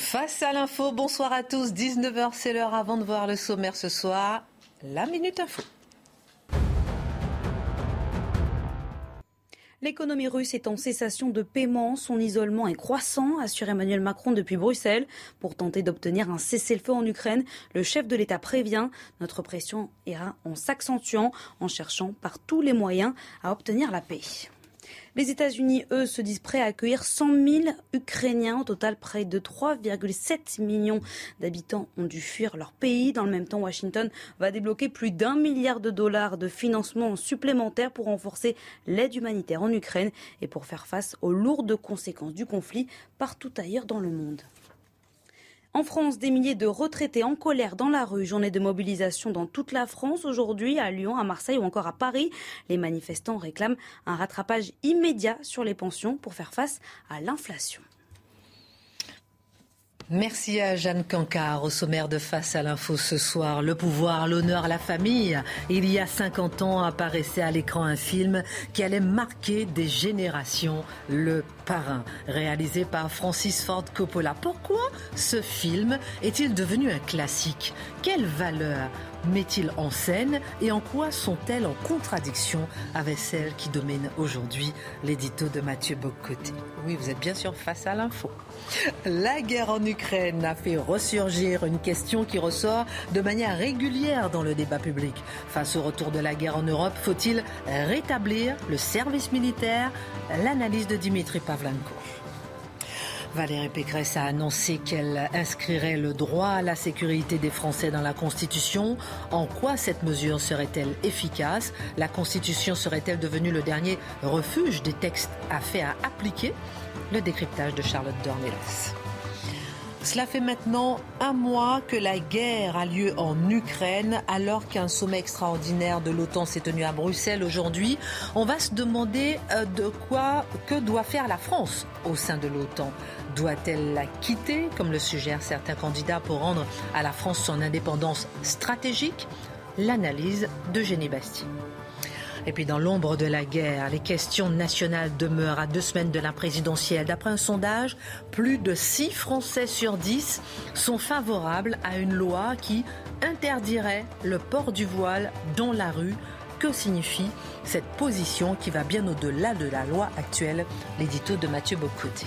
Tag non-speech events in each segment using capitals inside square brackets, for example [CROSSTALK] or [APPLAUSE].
Face à l'info, bonsoir à tous. 19h, c'est l'heure avant de voir le sommaire ce soir. La Minute Info. L'économie russe est en cessation de paiement. Son isolement est croissant, assure Emmanuel Macron depuis Bruxelles. Pour tenter d'obtenir un cessez-le-feu en Ukraine, le chef de l'État prévient notre pression ira en s'accentuant, en cherchant par tous les moyens à obtenir la paix. Les États-Unis, eux, se disent prêts à accueillir 100 000 Ukrainiens. Au total, près de 3,7 millions d'habitants ont dû fuir leur pays. Dans le même temps, Washington va débloquer plus d'un milliard de dollars de financement supplémentaire pour renforcer l'aide humanitaire en Ukraine et pour faire face aux lourdes conséquences du conflit partout ailleurs dans le monde. En France, des milliers de retraités en colère dans la rue. Journée de mobilisation dans toute la France aujourd'hui, à Lyon, à Marseille ou encore à Paris. Les manifestants réclament un rattrapage immédiat sur les pensions pour faire face à l'inflation. Merci à Jeanne Cancard au sommaire de Face à l'info ce soir. Le pouvoir, l'honneur, la famille. Il y a 50 ans apparaissait à l'écran un film qui allait marquer des générations, Le Parrain, réalisé par Francis Ford Coppola. Pourquoi ce film est-il devenu un classique? Quelle valeur met-il en scène et en quoi sont-elles en contradiction avec celles qui dominent aujourd'hui l'édito de Mathieu Bocoté Oui, vous êtes bien sûr face à l'info. La guerre en Ukraine a fait ressurgir une question qui ressort de manière régulière dans le débat public. Face au retour de la guerre en Europe, faut-il rétablir le service militaire? L'analyse de Dimitri Pavlenko. Valérie Pécresse a annoncé qu'elle inscrirait le droit à la sécurité des Français dans la Constitution. En quoi cette mesure serait-elle efficace? La Constitution serait-elle devenue le dernier refuge des textes à faire appliquer? Le décryptage de Charlotte Dornelas. Cela fait maintenant un mois que la guerre a lieu en Ukraine, alors qu'un sommet extraordinaire de l'OTAN s'est tenu à Bruxelles aujourd'hui. On va se demander euh, de quoi, que doit faire la France au sein de l'OTAN? Doit-elle la quitter, comme le suggèrent certains candidats, pour rendre à la France son indépendance stratégique? L'analyse de Génie Bastille. Et puis dans l'ombre de la guerre, les questions nationales demeurent à deux semaines de la présidentielle. D'après un sondage, plus de 6 Français sur 10 sont favorables à une loi qui interdirait le port du voile dans la rue. Que signifie cette position qui va bien au-delà de la loi actuelle? L'édito de Mathieu Bocoté.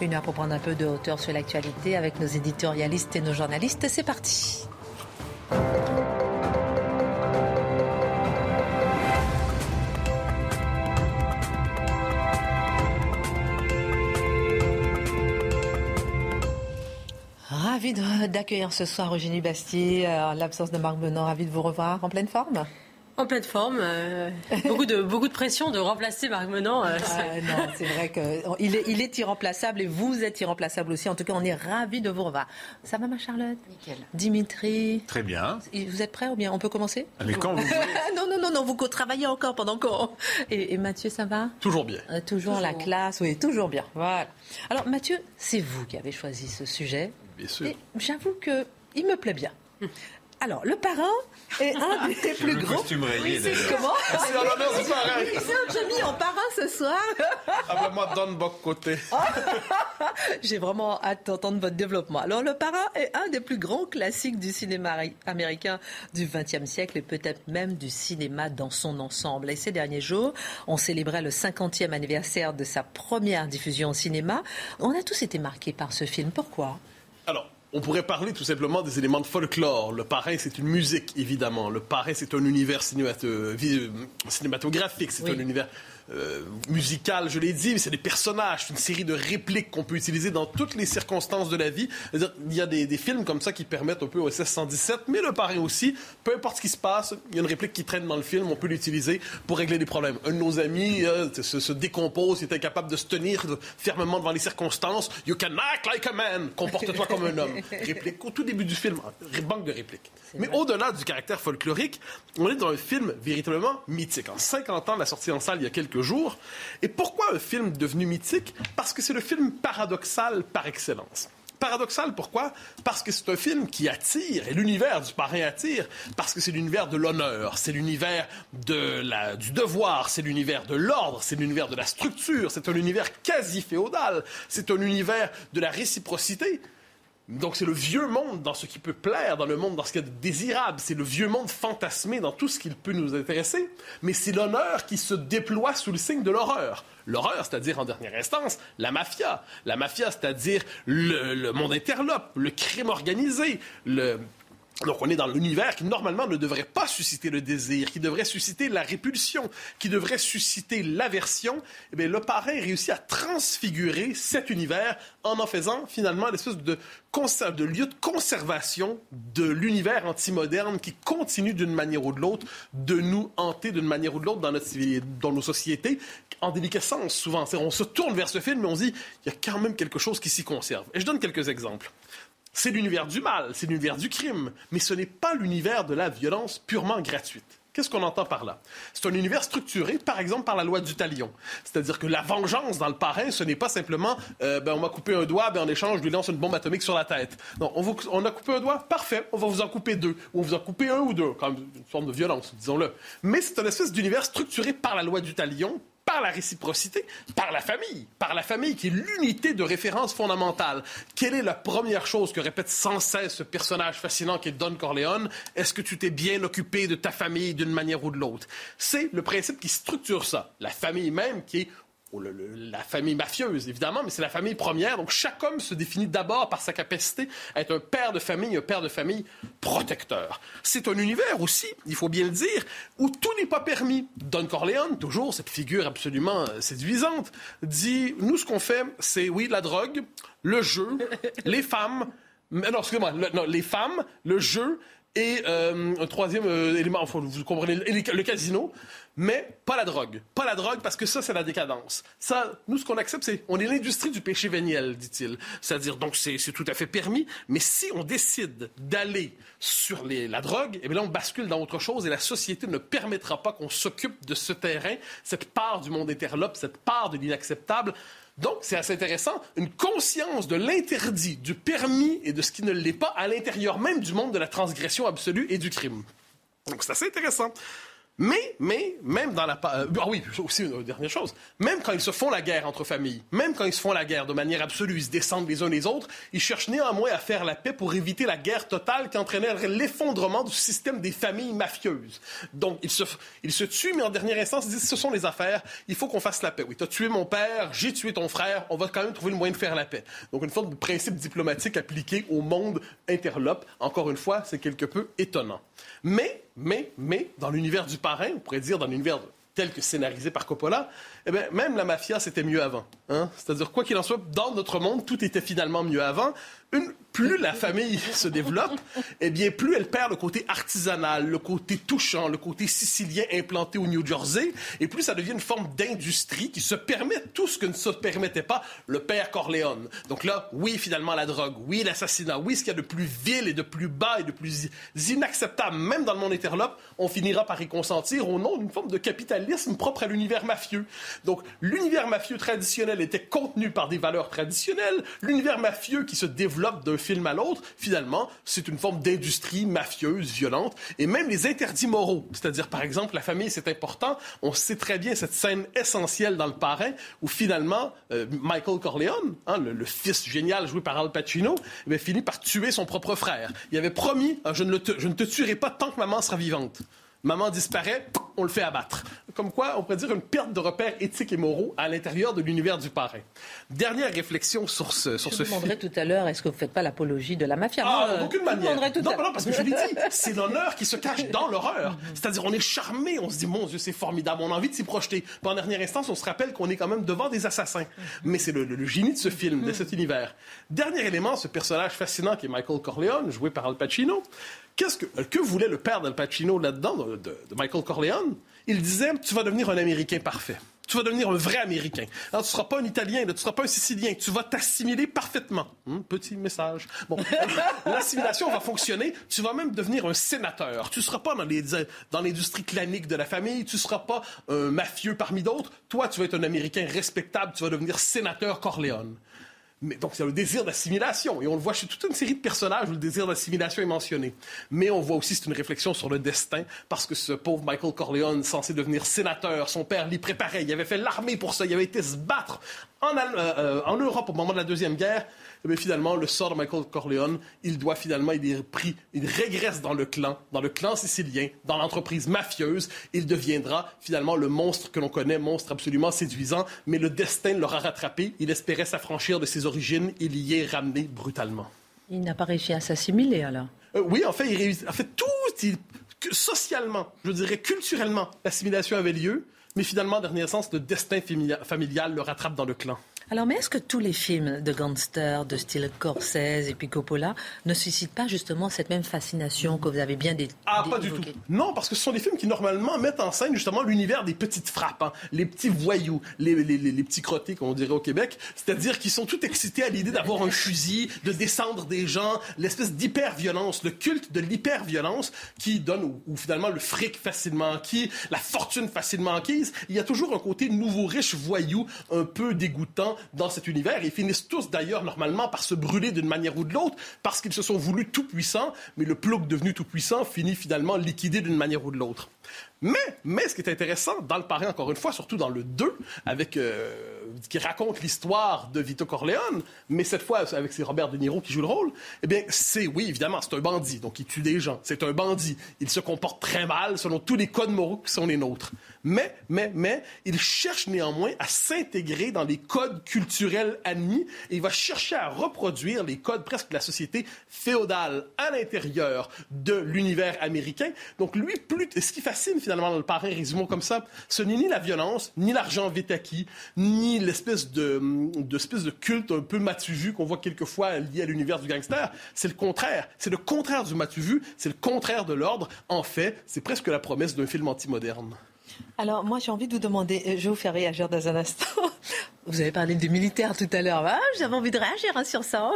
Une heure pour prendre un peu de hauteur sur l'actualité avec nos éditorialistes et nos journalistes. C'est parti. Ravi d'accueillir ce soir Eugénie Bastier, en l'absence de Marc Benon. Ravi de vous revoir en pleine forme. En pleine forme, euh, beaucoup, de, [LAUGHS] beaucoup de pression de remplacer Marc Menant. Euh, ah, non, c'est vrai qu'il est, il est irremplaçable et vous êtes irremplaçable aussi. En tout cas, on est ravis de vous revoir. Ça va, ma Charlotte? Nickel. Dimitri? Très bien. Vous êtes prêt ou bien on peut commencer? Mais quand vous. [LAUGHS] Non, non, non, non, vous travaillez encore pendant qu'on. Et, et, Mathieu, ça va? Toujours bien. Euh, toujours, toujours, la classe, oui, toujours bien. Voilà. Alors, Mathieu, c'est vous qui avez choisi ce sujet. Bien sûr. Et j'avoue que il me plaît bien. Alors, le parrain est un [LAUGHS] des plus grands. Oui, c'est comment C'est dans du parrain. Oui, j'ai mis en parrain ce soir. Ah ben moi, bon côté. [LAUGHS] j'ai vraiment hâte d'entendre votre développement. Alors, le parrain est un des plus grands classiques du cinéma américain du XXe siècle et peut-être même du cinéma dans son ensemble. Et ces derniers jours, on célébrait le 50e anniversaire de sa première diffusion au cinéma. On a tous été marqués par ce film. Pourquoi? On pourrait parler tout simplement des éléments de folklore. Le parrain, c'est une musique, évidemment. Le parrain, c'est un univers cinématographique, c'est oui. un univers euh, musicale, je l'ai dit, mais c'est des personnages, une série de répliques qu'on peut utiliser dans toutes les circonstances de la vie. Il y a des, films comme ça qui permettent un peu au SS-117, mais le parrain aussi, peu importe ce qui se passe, il y a une réplique qui traîne dans le film, on peut l'utiliser pour régler des problèmes. Un de nos amis euh, se, décompose, il est incapable de se tenir fermement devant les circonstances. You can act like a man, comporte-toi comme un homme. [LAUGHS] Réplique au tout début du film, banque de répliques. Mais au-delà du caractère folklorique, on est dans un film véritablement mythique. En 50 ans de la sortie en salle il y a quelques jours. Et pourquoi un film devenu mythique? Parce que c'est le film paradoxal par excellence. Paradoxal, pourquoi? Parce que c'est un film qui attire, et l'univers du parrain attire, parce que c'est l'univers de l'honneur, c'est l'univers de la, du devoir, c'est l'univers de l'ordre, c'est l'univers de la structure, c'est un univers quasi féodal, c'est un univers de la réciprocité. Donc c'est le vieux monde dans ce qui peut plaire, dans le monde, dans ce qui est désirable. C'est le vieux monde fantasmé dans tout ce qui peut nous intéresser. Mais c'est l'honneur qui se déploie sous le signe de l'horreur. L'horreur, c'est-à-dire en dernière instance, la mafia. La mafia, c'est-à-dire le, le monde interlope, le crime organisé, le, donc on est dans l'univers qui normalement ne devrait pas susciter le désir, qui devrait susciter la répulsion, qui devrait susciter l'aversion. Eh bien, le parrain réussit à transfigurer cet univers en en faisant finalement l'espèce de, de lieu de conservation de l'univers antimoderne qui continue d'une manière ou de l'autre de nous hanter d'une manière ou de l'autre dans, notre, dans nos sociétés en déliquescence souvent. On se tourne vers ce film et on se dit il y a quand même quelque chose qui s'y conserve. Et je donne quelques exemples. C'est l'univers du mal, c'est l'univers du crime, mais ce n'est pas l'univers de la violence purement gratuite. Qu'est-ce qu'on entend par là? C'est un univers structuré, par exemple, par la loi du talion. C'est-à-dire que la vengeance dans le parrain, ce n'est pas simplement euh, ben, on m'a coupé un doigt, ben, en échange, je lui lance une bombe atomique sur la tête. Non, on, a coupé un doigt, parfait, on va vous en couper deux. Ou on vous en couper un ou deux, comme une forme de violence, disons-le. Mais c'est une espèce d'univers structuré par la loi du talion, par la réciprocité, par la famille, par la famille qui est l'unité de référence fondamentale. Quelle est la première chose que répète sans cesse ce personnage fascinant qui est Don Corleone? Est-ce que tu t'es bien occupé de ta famille d'une manière ou de l'autre? C'est le principe qui structure ça. La famille même qui est la famille mafieuse, évidemment, mais c'est la famille première. Donc, chaque homme se définit d'abord par sa capacité à être un père de famille, un père de famille protecteur. C'est un univers aussi, il faut bien le dire, où tout n'est pas permis. Don Corleone, toujours cette figure absolument euh, séduisante, dit, nous, ce qu'on fait, c'est, oui, la drogue, le jeu, [LAUGHS] les femmes, non, excusez-moi, les femmes, le jeu et euh, un troisième euh, élément, enfin, vous comprenez, le casino, mais pas la drogue. Pas la drogue parce que ça, c'est la décadence. Ça, nous, ce qu'on accepte, c'est on est l'industrie du péché véniel, dit-il. C'est-à-dire, donc, c'est tout à fait permis, mais si on décide d'aller sur la drogue, eh bien là, on bascule dans autre chose et la société ne permettra pas qu'on s'occupe de ce terrain, cette part du monde interlope, cette part de l'inacceptable. Donc, c'est assez intéressant, une conscience de l'interdit, du permis et de ce qui ne l'est pas à l'intérieur même du monde de la transgression absolue et du crime. Donc, c'est assez intéressant. Mais, mais, même dans la... Euh, ah oui, aussi une dernière chose. Même quand ils se font la guerre entre familles, même quand ils se font la guerre de manière absolue, ils se descendent les uns les autres, ils cherchent néanmoins à faire la paix pour éviter la guerre totale qui entraînerait l'effondrement du système des familles mafieuses. Donc, ils se, ils se tuent, mais en dernière instance, ils disent, ce sont les affaires, il faut qu'on fasse la paix. Oui, tu as tué mon père, j'ai tué ton frère, on va quand même trouver le moyen de faire la paix. Donc, une forme de principe diplomatique appliqué au monde interlope. Encore une fois, c'est quelque peu étonnant. Mais, mais, mais, dans l'univers du parrain, on pourrait dire dans l'univers tel que scénarisé par Coppola, eh bien, même la mafia, c'était mieux avant. Hein? C'est-à-dire, quoi qu'il en soit, dans notre monde, tout était finalement mieux avant. Plus la famille [LAUGHS] se développe, eh bien, plus elle perd le côté artisanal, le côté touchant, le côté sicilien implanté au New Jersey, et plus ça devient une forme d'industrie qui se permet tout ce que ne se permettait pas le père Corleone. Donc là, oui, finalement, la drogue, oui, l'assassinat, oui, ce qu'il y a de plus vil et de plus bas et de plus inacceptable, même dans le monde interlope, on finira par y consentir au nom d'une forme de capitalisme propre à l'univers mafieux. Donc, l'univers mafieux traditionnel était contenu par des valeurs traditionnelles. L'univers mafieux qui se développe d'un film à l'autre, finalement, c'est une forme d'industrie mafieuse, violente. Et même les interdits moraux, c'est-à-dire, par exemple, la famille, c'est important. On sait très bien cette scène essentielle dans Le Parrain où, finalement, euh, Michael Corleone, hein, le, fils génial joué par Al Pacino, eh finit par tuer son propre frère. Il avait promis, hein, je, ne je ne te tuerai pas tant que maman sera vivante. Maman disparaît, on le fait abattre. Comme quoi, on pourrait dire une perte de repères éthiques et moraux à l'intérieur de l'univers du parrain. Dernière réflexion sur ce, sur je ce vous demanderai tout à l'heure, est-ce que vous ne faites pas l'apologie de la mafia? Ah, d'aucune je vous manière. demanderai tout non, à non, parce que je l'ai dit, [LAUGHS] c'est l'honneur qui se cache dans l'horreur. C'est-à-dire, on est charmé, on se dit, mon Dieu, c'est formidable, on a envie de s'y projeter. Puis en dernière instance, on se rappelle qu'on est quand même devant des assassins. Mais c'est le, le- le génie de ce film, de cet univers. Dernier élément, ce personnage fascinant qui est Michael Corleone, joué par Al Pacino. Qu'est-ce que, que voulait le père d'Al Pacino là-dedans, de, de- de Michael Corleone? Il disait, tu vas devenir un Américain parfait. Tu vas devenir un vrai Américain. Alors, tu ne seras pas un Italien, là, tu ne seras pas un Sicilien. Tu vas t'assimiler parfaitement. Hum, petit message. Bon, [LAUGHS] l'assimilation va fonctionner. Tu vas même devenir un sénateur. Tu ne seras pas dans les- dans l'industrie clanique de la famille. Tu ne seras pas un mafieux parmi d'autres. Toi, tu vas être un Américain respectable. Tu vas devenir sénateur Corleone. Mais donc, c'est le désir d'assimilation. Et on le voit chez toute une série de personnages où le désir d'assimilation est mentionné. Mais on voit aussi, c'est une réflexion sur le destin, parce que ce pauvre Michael Corleone, censé devenir sénateur, son père l'y préparait. Il avait fait l'armée pour ça. Il avait été se battre en, euh, euh, en Europe au moment de la Deuxième Guerre. Et bien, finalement, le sort de Michael Corleone, il doit finalement, il est pris, il régresse dans le clan, dans le clan sicilien, dans l'entreprise mafieuse. Il deviendra finalement le monstre que l'on connaît, monstre absolument séduisant, mais le destin l'aura rattrapé. Il espérait s'affranchir de ses origines. Il y est ramené brutalement. Il n'a pas réussi à s'assimiler alors. Euh, oui, en fait, il réussit. En fait, tout, il- socialement, je dirais culturellement, l'assimilation avait lieu, mais finalement, en dernier sens, le destin familia- familial le rattrape dans le clan. Alors, mais est-ce que tous les films de gangsters, de style Scorsese et puis Coppola, ne suscitent pas justement cette même fascination que vous avez bien dé- Ah, pas du tout. Non, parce que ce sont des films qui normalement mettent en scène justement l'univers des petites frappes, hein, les petits voyous, les, les, les- les petits crottés, comme on dirait au Québec. C'est-à-dire qu'ils sont tout excités à l'idée d'avoir un fusil, de descendre des gens, l'espèce d'hyper-violence, le culte de l'hyper-violence qui donne ou, ou finalement le fric facilement acquis, la fortune facilement acquise. Il y a toujours un côté nouveau riche voyou, un peu dégoûtant dans cet univers. Ils finissent tous d'ailleurs normalement par se brûler d'une manière ou de l'autre parce qu'ils se sont voulus tout puissants, mais le plouc devenu tout puissant finit finalement liquidé d'une manière ou de l'autre. Mais, mais ce qui est intéressant dans le parrain, encore une fois, surtout dans le 2, avec, euh, qui raconte l'histoire de Vito Corleone, mais cette fois avec c'est Robert De Niro qui joue le rôle, eh bien, c'est, oui, évidemment, c'est un bandit, donc il tue des gens. C'est un bandit. Il se comporte très mal selon tous les codes moraux qui sont les nôtres. Mais, mais, mais, il cherche néanmoins à s'intégrer dans les codes culturels admis et il va chercher à reproduire les codes presque de la société féodale à l'intérieur de l'univers américain. Donc, lui, ce qui finalement dans le parrain, résumons comme ça, ce n'est ni la violence, ni l'argent vite acquis, ni l'espèce de, espèce de culte un peu matu-vu qu'on voit quelquefois lié à l'univers du gangster. C'est le contraire. C'est le contraire du matu-vu, c'est le contraire de l'ordre. En fait, c'est presque la promesse d'un film anti-moderne. Alors, moi, j'ai envie de vous demander, euh, je vais vous faire réagir dans un instant. [LAUGHS] Vous avez parlé de militaires tout à l'heure. Ah, J'avais envie de réagir hein, sur ça.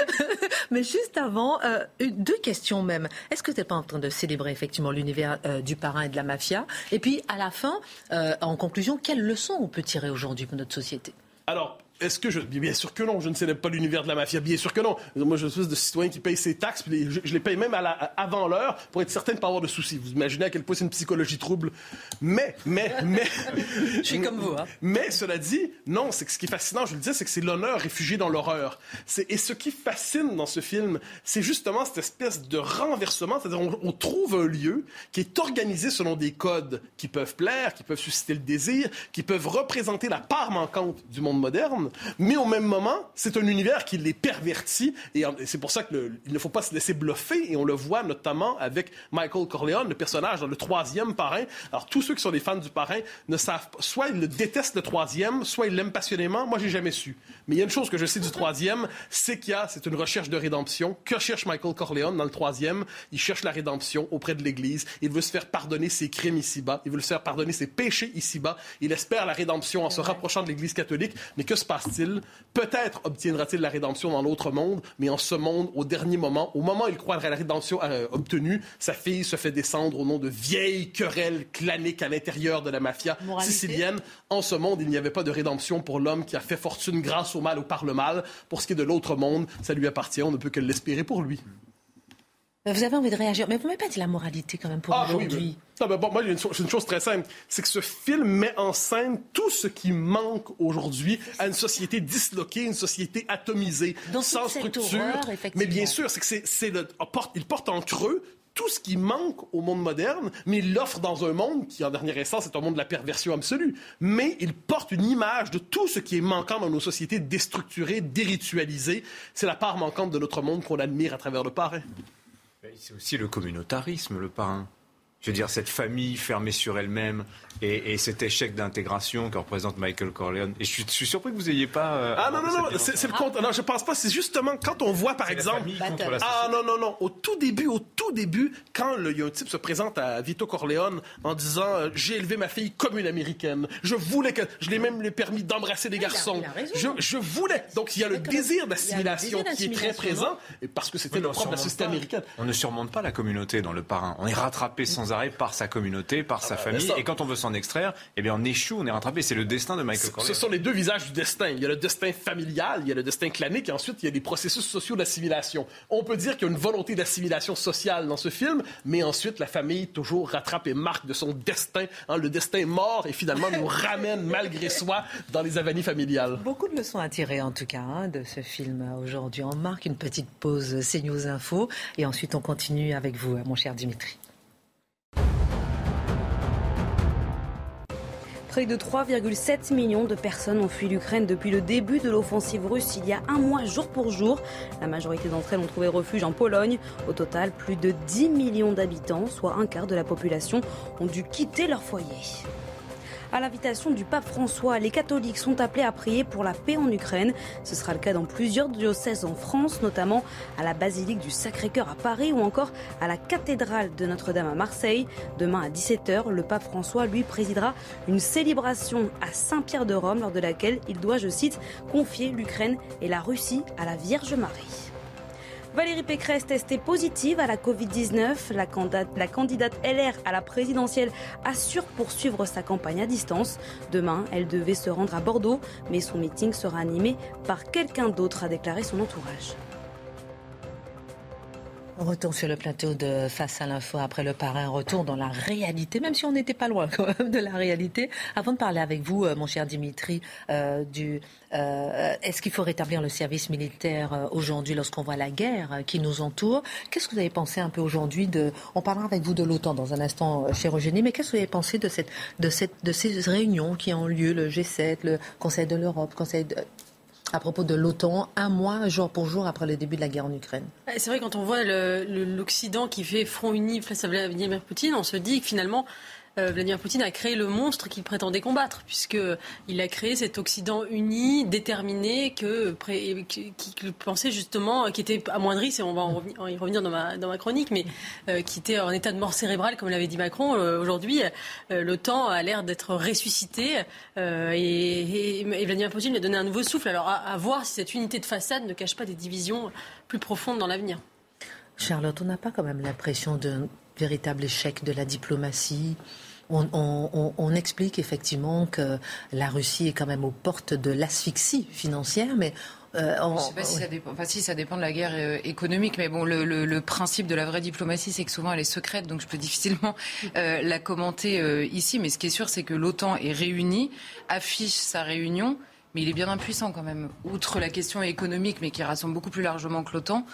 [LAUGHS] Mais juste avant, euh, deux questions même. Est-ce que tu n'es pas en train de célébrer effectivement l'univers euh, du parrain et de la mafia? Et puis, à la fin, euh, en conclusion, quelles leçons on peut tirer aujourd'hui pour notre société? Alors, est-ce que je. Bien sûr que non, je ne célèbre pas l'univers de la mafia. Bien sûr que non. Moi, je suis de citoyen qui paye ses taxes, puis les- je, je les paye même à la- avant l'heure pour être certain de ne pas avoir de soucis. Vous imaginez à quel point c'est une psychologie trouble. Mais, mais, mais. [LAUGHS] Je suis comme vous, hein. Mais cela dit, non, c'est que ce qui est fascinant, je le disais, c'est que c'est l'honneur réfugié dans l'horreur. Et ce qui fascine dans ce film, c'est justement cette espèce de renversement, c'est-à-dire on, on trouve un lieu qui est organisé selon des codes qui peuvent plaire, qui peuvent susciter le désir, qui peuvent représenter la part manquante du monde moderne, mais au même moment, c'est un univers qui les pervertit, et c'est pour ça qu'il ne faut pas se laisser bluffer, et on le voit notamment avec Michael Corleone, le personnage dans le troisième parrain. Alors tous ceux qui sont des fans du parrain ne savent pas, soit ils le détestent le troisième, soit ils l'aiment passionnément. Moi, j'ai jamais su. Mais il y a une chose que je sais du troisième, c'est qu'il y a, c'est une recherche de rédemption. Que cherche Michael Corleone dans le troisième? Il cherche la rédemption auprès de l'Église. Il veut se faire pardonner ses crimes ici-bas. Il veut se faire pardonner ses péchés ici-bas. Il espère la rédemption en se rapprochant de l'Église catholique. Mais que se passe-t-il? Peut-être obtiendra-t-il la rédemption dans l'autre monde, mais en ce monde, au dernier moment, au moment où il croit à la rédemption euh, obtenue, sa fille se fait descendre au nom de vieilles querelles claniques à l'intérieur de la mafia Moralité. sicilienne. En ce monde, il n'y avait pas de rédemption pour l'homme qui a fait fortune grâce au mal ou par le mal. Pour ce qui est de l'autre monde, ça lui appartient. On ne peut que l'espérer pour lui. Vous avez envie de réagir, mais vous m'avez pas dit la moralité quand même pour Ah, oui, aujourd'hui. mais- Non, mais bon, moi, une, chose- une chose très simple. C'est que ce film met en scène tout ce qui manque aujourd'hui à une société disloquée, une société atomisée, Dans sans structure. horreur, mais bien sûr, c'est que c'est, le, porte, il porte en creux tout ce qui manque au monde moderne, mais il l'offre dans un monde qui, en dernière instance, est un monde de la perversion absolue. Mais il porte une image de tout ce qui est manquant dans nos sociétés déstructurées, déritualisées. C'est la part manquante de notre monde qu'on admire à travers le parrain. C'est aussi le communautarisme, le parrain. Je veux dire, cette famille fermée sur elle-même, et, cet échec d'intégration que représente Michael Corleone. Et je suis, surpris que vous n'ayez pas. Euh, ah non, non, non, c'est le compte. Non, je pense pas. C'est justement quand on voit, par exemple. ah non, non, non. Au tout début, au tout début, quand il y a un type se présente à Vito Corleone en disant euh, J'ai élevé ma fille comme une américaine. Je voulais que. Je l'ai même permis d'embrasser des garçons. je, je, voulais. Donc il y a le désir d'assimilation qui est très présent, et parce que c'était le propre de la société américaine. On ne surmonte pas la communauté dans le parrain. On est rattrapé sans arrêt par sa communauté, par sa ah, famille. Et quand on veut s'en extraire, eh bien, on échoue, on est rattrapé. C'est le destin de Michael Corleone. Ce sont les deux visages du destin. Il y a le destin familial, il y a le destin clanique, et ensuite, il y a les processus sociaux d'assimilation. On peut dire qu'il y a une volonté d'assimilation sociale dans ce film, mais ensuite, la famille toujours rattrape et marque de son destin. Hein, le destin mort, et finalement, nous [LAUGHS] ramène, malgré soi, dans les avanies familiales. Beaucoup de leçons à tirer, en tout cas, hein, de ce film aujourd'hui. On marque une petite pause CNews Info, et ensuite, on continue avec vous, mon cher Dimitri. Près de 3,7 millions de personnes ont fui l'Ukraine depuis le début de l'offensive russe il y a un mois jour pour jour. La majorité d'entre elles ont trouvé refuge en Pologne. Au total, plus de 10 millions d'habitants, soit un quart de la population, ont dû quitter leur foyer. À l'invitation du pape François, les catholiques sont appelés à prier pour la paix en Ukraine. Ce sera le cas dans plusieurs diocèses en France, notamment à la basilique du Sacré-Cœur à Paris ou encore à la cathédrale de Notre-Dame à Marseille. Demain à 17h, le pape François, lui, présidera une célébration à Saint-Pierre de Rome lors de laquelle il doit, je cite, confier l'Ukraine et la Russie à la Vierge Marie. Valérie Pécresse testée positive à la Covid-19. La la candidate LR à la présidentielle assure poursuivre sa campagne à distance. Demain, elle devait se rendre à Bordeaux, mais son meeting sera animé par quelqu'un d'autre, a déclaré son entourage. On retourne sur le plateau de Face à l'info après le parrain. Retour dans la réalité, même si on n'était pas loin [LAUGHS] quand même de la réalité. Avant de parler avec vous, euh, mon cher Dimitri, euh, du, euh, est-ce qu'il faut rétablir le service militaire aujourd'hui lorsqu'on voit la guerre qui nous entoure? Qu'est-ce que vous avez pensé un peu aujourd'hui de On parlera avec vous de l'OTAN dans un instant, cher Eugénie, mais qu'est-ce que vous avez pensé de, cette, de, cette, de ces réunions qui ont lieu, le G7, le Conseil de l'Europe, Conseil de, à propos de l'OTAN, un mois, jour pour jour, après le début de la guerre en Ukraine. C'est vrai, quand on voit l'Occident qui fait front uni face à Vladimir Poutine, on se dit que finalement, Vladimir Poutine a créé le monstre qu'il prétendait combattre, puisqu'il a créé cet Occident uni, déterminé, que, qui, pensait justement, qui était amoindri, on va en y revenir dans ma, chronique, mais euh, qui était en état de mort cérébrale, comme l'avait dit Macron. Euh, aujourd'hui, l'OTAN a l'air d'être ressuscité et, et, Vladimir Poutine lui a donné un nouveau souffle. Alors à voir si cette unité de façade ne cache pas des divisions plus profondes dans l'avenir. Charlotte, on n'a pas quand même l'impression d'un véritable échec de la diplomatie on, explique effectivement que la Russie est quand même aux portes de l'asphyxie financière, mais euh, Je ne sais pas si ça dépend. Enfin, si ça dépend de la guerre euh, économique, mais bon, le, principe de la vraie diplomatie, c'est que souvent elle est secrète, donc je peux [LAUGHS] difficilement euh, la commenter ici. Mais ce qui est sûr, c'est que l'OTAN est réunie, affiche sa réunion. Mais il est bien impuissant quand même. Outre la question économique, mais qui rassemble beaucoup plus largement que l'OTAN,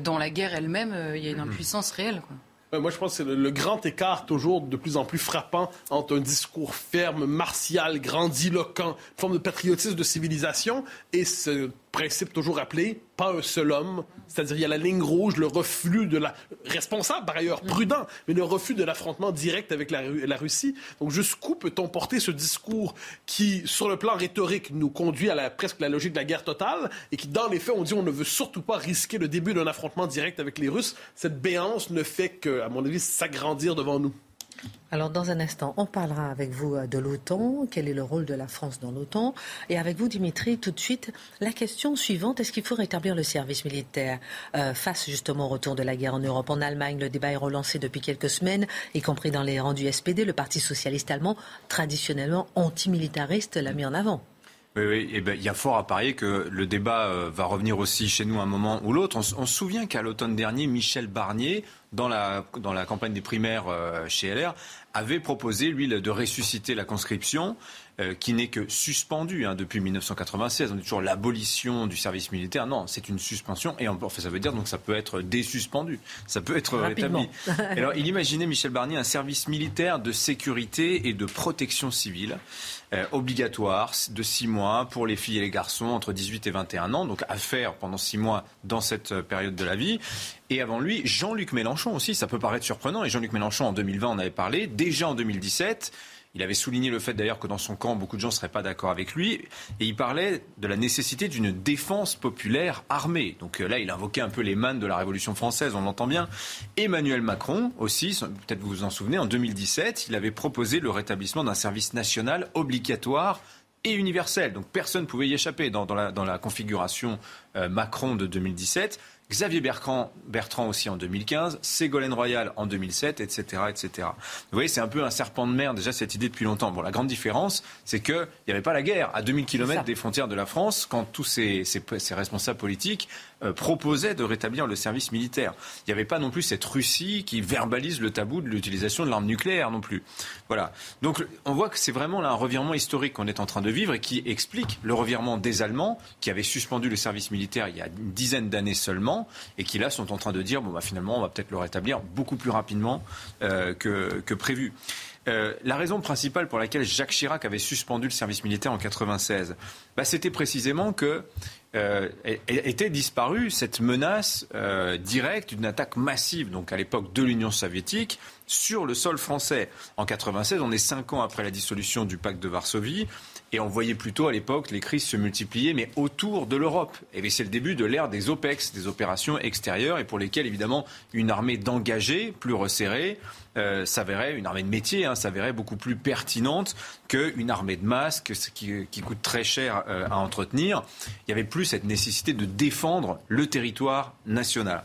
dans la guerre elle-même, il y a une impuissance réelle. Quoi. Moi, je pense que c'est le, grand écart toujours de plus en plus frappant entre un discours ferme, martial, grandiloquent, forme de patriotisme de civilisation et ce principe toujours appelé, pas un seul homme, c'est-à-dire il y a la ligne rouge, le refus de la... responsable par ailleurs, prudent, mais le refus de l'affrontement direct avec la, la Russie. Donc jusqu'où peut-on porter ce discours qui, sur le plan rhétorique, nous conduit à la, presque la logique de la guerre totale et qui, dans les faits, on dit on ne veut surtout pas risquer le début d'un affrontement direct avec les Russes? Cette béance ne fait que, à mon avis, s'agrandir devant nous. Alors dans un instant, on parlera avec vous euh, de l'OTAN, quel est le rôle de la France dans l'OTAN, et avec vous Dimitri, tout de suite, la question suivante, est-ce qu'il faut rétablir le service militaire euh, face justement au retour de la guerre en Europe? En Allemagne, le débat est relancé depuis quelques semaines, y compris dans les rangs du SPD, le Parti socialiste allemand, traditionnellement antimilitariste, l'a mis en avant. Oui, oui. Eh ben, il y a fort à parier que le débat euh, va revenir aussi chez nous un moment ou l'autre. On, se souvient qu'à l'automne dernier, Michel Barnier, dans la, dans la campagne des primaires euh, chez LR, avait proposé, lui, de ressusciter la conscription euh, qui n'est que suspendu hein, depuis 1996. On dit toujours l'abolition du service militaire. Non, c'est une suspension et fait, ça veut dire donc ça peut être désuspendu, ça peut être rétabli. [LAUGHS] alors, il imaginait Michel Barnier un service militaire de sécurité et de protection civile euh, obligatoire de six mois pour les filles et les garçons entre 18 et 21 ans, donc à faire pendant six mois dans cette euh, période de la vie. Et avant lui, Jean-Luc Mélenchon aussi, ça peut paraître surprenant, et Jean-Luc Mélenchon en 2020 en avait parlé, déjà en 2017. Il avait souligné le fait d'ailleurs que dans son camp, beaucoup de gens ne seraient pas d'accord avec lui. Et il parlait de la nécessité d'une défense populaire armée. Donc euh, là, il invoquait un peu les mannes de la Révolution française, on l'entend bien. Emmanuel Macron aussi, peut-être vous vous en souvenez, en 2017, il avait proposé le rétablissement d'un service national obligatoire et universel. Donc personne ne pouvait y échapper dans, la, configuration euh, Macron de 2017. Xavier Bertrand, Bertrand aussi en 2015, Ségolène Royal en 2007, etc., etc. Vous voyez, c'est un peu un serpent de mer déjà cette idée depuis longtemps. Bon, la grande différence, c'est qu'il n'y avait pas la guerre à 2000 km des frontières de la France quand tous ces, ces responsables politiques proposait de rétablir le service militaire. Il n'y avait pas non plus cette Russie qui verbalise le tabou de l'utilisation de l'arme nucléaire non plus. Voilà. Donc on voit que c'est vraiment là un revirement historique qu'on est en train de vivre et qui explique le revirement des Allemands qui avaient suspendu le service militaire il y a une dizaine d'années seulement et qui là sont en train de dire bon bah finalement on va peut-être le rétablir beaucoup plus rapidement euh, que, que prévu. Euh, la raison principale pour laquelle Jacques Chirac avait suspendu le service militaire en 96, bah, c'était précisément que euh, était disparue cette menace euh, directe d'une attaque massive, donc à l'époque de l'Union soviétique, sur le sol français. En 96, on est cinq ans après la dissolution du pacte de Varsovie. Et on voyait plutôt à l'époque les crises se multiplier, mais autour de l'Europe. Et c'est le début de l'ère des OPEX, des opérations extérieures, et pour lesquelles, évidemment, une armée d'engagés, plus resserrée, euh, s'avérait, une armée de métier, hein, s'avérait beaucoup plus pertinente qu'une armée de masques qui, coûte très cher euh, à entretenir. Il n'y avait plus cette nécessité de défendre le territoire national.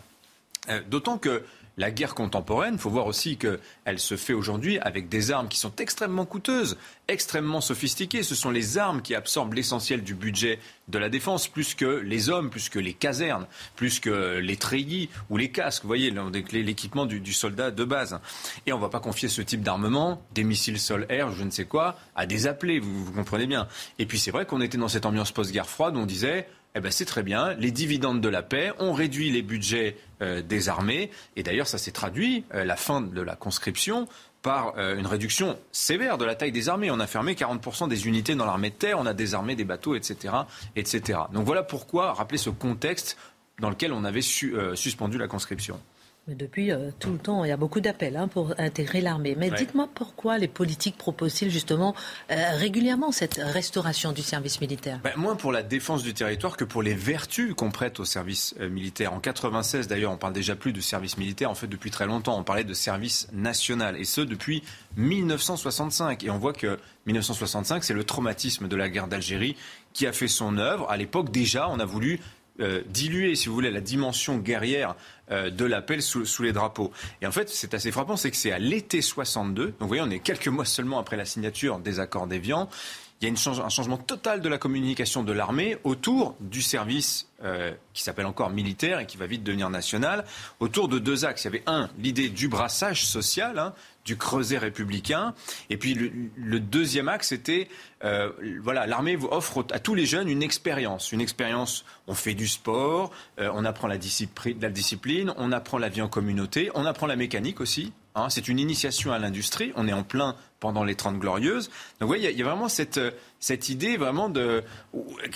Euh, d'autant que la guerre contemporaine, il faut voir aussi qu'elle se fait aujourd'hui avec des armes qui sont extrêmement coûteuses, extrêmement sophistiquées. Ce sont les armes qui absorbent l'essentiel du budget de la défense, plus que les hommes, plus que les casernes, plus que les treillis ou les casques. Vous voyez, l'équipement du, soldat de base. Et on ne va pas confier ce type d'armement, des missiles sol-air, je ne sais quoi, à des appelés, vous, vous comprenez bien. Et puis c'est vrai qu'on était dans cette ambiance post-guerre froide où on disait eh ben c'est très bien, les dividendes de la paix, on réduit les budgets euh, des armées, et d'ailleurs ça s'est traduit, euh, la fin de la conscription, par euh, une réduction sévère de la taille des armées. On a fermé 40% des unités dans l'armée de terre, on a désarmé des bateaux, etc. etc. Donc voilà pourquoi rappeler ce contexte dans lequel on avait suspendu la conscription. Mais depuis euh, tout le temps, il y a beaucoup d'appels hein, pour intégrer l'armée. Mais dites-moi pourquoi les politiques proposent-ils justement euh, régulièrement cette restauration du service militaire? Ben, Moins pour la défense du territoire que pour les vertus qu'on prête au service euh, militaire. En 96, d'ailleurs, on parle déjà plus de service militaire. En fait, depuis très longtemps, on parlait de service national. Et ce, depuis 1965. Et on voit que 1965, c'est le traumatisme de la guerre d'Algérie qui a fait son œuvre. À l'époque, déjà, on a voulu diluer, si vous voulez, la dimension guerrière euh, de l'appel sous, les drapeaux. Et en fait, c'est assez frappant, c'est que c'est à l'été 62, donc vous voyez, on est quelques mois seulement après la signature des accords d'Évian, il y a un changement total de la communication de l'armée autour du service euh, qui s'appelle encore militaire et qui va vite devenir national, autour de deux axes. Il y avait un, l'idée du brassage social, hein, du creuset républicain, et puis le, deuxième axe était, euh, voilà, l'armée offre à tous les jeunes une expérience, une expérience. On fait du sport, euh, on apprend la discipline, on apprend la vie en communauté, on apprend la mécanique aussi. Hein. c'est une initiation à l'industrie. On est en plein pendant les Trente Glorieuses. Donc, vous voyez, il y, a vraiment cette, cette idée vraiment de.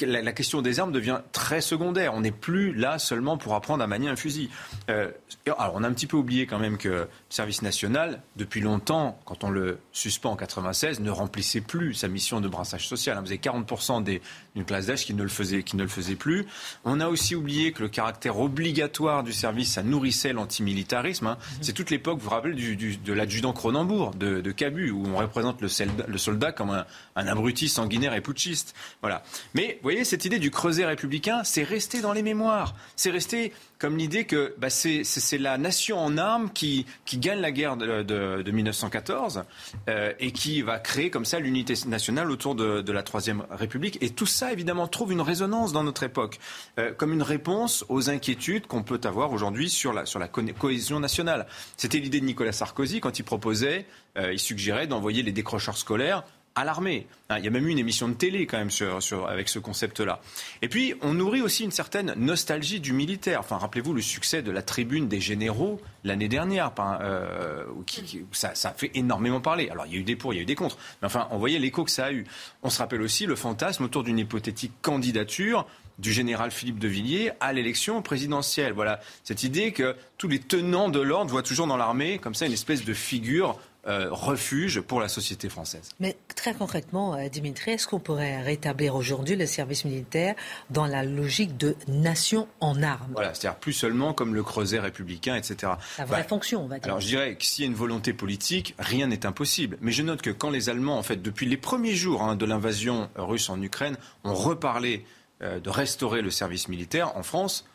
La, question des armes devient très secondaire. On n'est plus là seulement pour apprendre à manier un fusil. Euh, alors, on a un petit peu oublié quand même que le service national, depuis longtemps, quand on le suspend en 96, ne remplissait plus sa mission de brassage social. Vous avez 40% d'une classe d'âge qui, ne le faisait, qui ne le faisait plus. On a aussi oublié que le caractère obligatoire du service, ça nourrissait l'antimilitarisme. Hein. C'est toute l'époque, vous vous rappelez, du, de l'adjudant Cronenbourg de, de Cabu, où on représente le soldat, le soldat comme un, un abruti sanguinaire et putschiste. Voilà. Mais vous voyez, cette idée du creuset républicain, c'est resté dans les mémoires. C'est resté comme l'idée que bah, c'est la nation en armes qui, gagne la guerre de, de, 1914 euh, et qui va créer comme ça l'unité nationale autour de, la Troisième République. Et tout ça, évidemment, trouve une résonance dans notre époque, euh, comme une réponse aux inquiétudes qu'on peut avoir aujourd'hui sur la, sur la cohésion nationale. C'était l'idée de Nicolas Sarkozy quand il proposait, euh, il suggérait d'envoyer les décrocheurs scolaires à l'armée. Hein, il y a même eu une émission de télé quand même sur, avec ce concept-là. Et puis, on nourrit aussi une certaine nostalgie du militaire. Enfin, rappelez-vous le succès de la tribune des généraux l'année dernière, euh, qui, ça, ça, a fait énormément parler. Alors, il y a eu des pour, il y a eu des contre. Mais enfin, on voyait l'écho que ça a eu. On se rappelle aussi le fantasme autour d'une hypothétique candidature du général Philippe de Villiers à l'élection présidentielle. Voilà, cette idée que tous les tenants de l'ordre voient toujours dans l'armée comme ça une espèce de figure euh, refuge pour la société française. Mais très concrètement, euh, Dimitri, est-ce qu'on pourrait rétablir aujourd'hui le service militaire dans la logique de nation en armes? Voilà, c'est-à-dire plus seulement comme le creuset républicain, etc. La vraie bah, fonction, on va dire. Alors je dirais que s'il y a une volonté politique, rien n'est impossible. Mais je note que quand les Allemands, en fait, depuis les premiers jours hein, de l'invasion russe en Ukraine, ont reparlé euh, de restaurer le service militaire en France,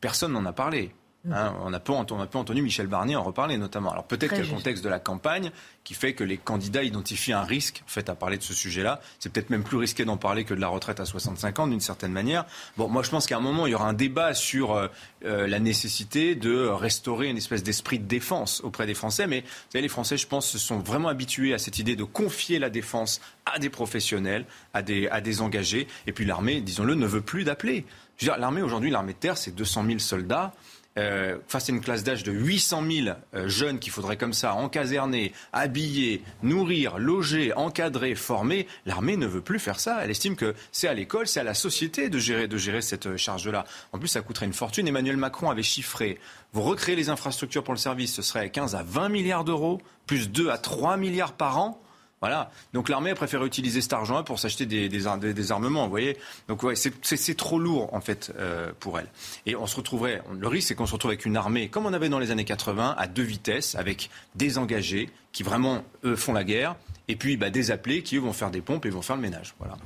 personne n'en a parlé. Hein, on, a peu, entendu Michel Barnier en reparler notamment. Alors peut-être qu'il y a le contexte de la campagne qui fait que les candidats identifient un risque fait à parler de ce sujet-là. C'est peut-être même plus risqué d'en parler que de la retraite à 65 ans d'une certaine manière. Bon, moi je pense qu'à un moment il y aura un débat sur euh, euh, la nécessité de restaurer une espèce d'esprit de défense auprès des Français. Mais vous savez, les Français, je pense, se sont vraiment habitués à cette idée de confier la défense à des professionnels, à des, à des engagés. Et puis l'armée, disons-le, ne veut plus d'appeler. L'armée aujourd'hui, l'armée de terre, c'est 200 000 soldats. Euh, face à une classe d'âge de 800 000 euh, jeunes qu'il faudrait comme ça encaserner, habiller, nourrir, loger, encadrer, former, l'armée ne veut plus faire ça. Elle estime que c'est à l'école, c'est à la société de gérer, de gérer cette euh, charge-là. En plus, ça coûterait une fortune. Emmanuel Macron avait chiffré, vous recréez les infrastructures pour le service, ce serait 15 à 20 milliards d'euros, plus 2 à 3 milliards par an. Voilà. Donc l'armée préfère utiliser cet argent pour s'acheter des, armements, vous voyez. Donc ouais, c'est trop lourd en fait euh, pour elle. Et on se retrouverait, le risque c'est qu'on se retrouve avec une armée comme on avait dans les années 80 à deux vitesses, avec des engagés qui vraiment eux font la guerre, et puis bah, des appelés qui eux vont faire des pompes et vont faire le ménage. Voilà.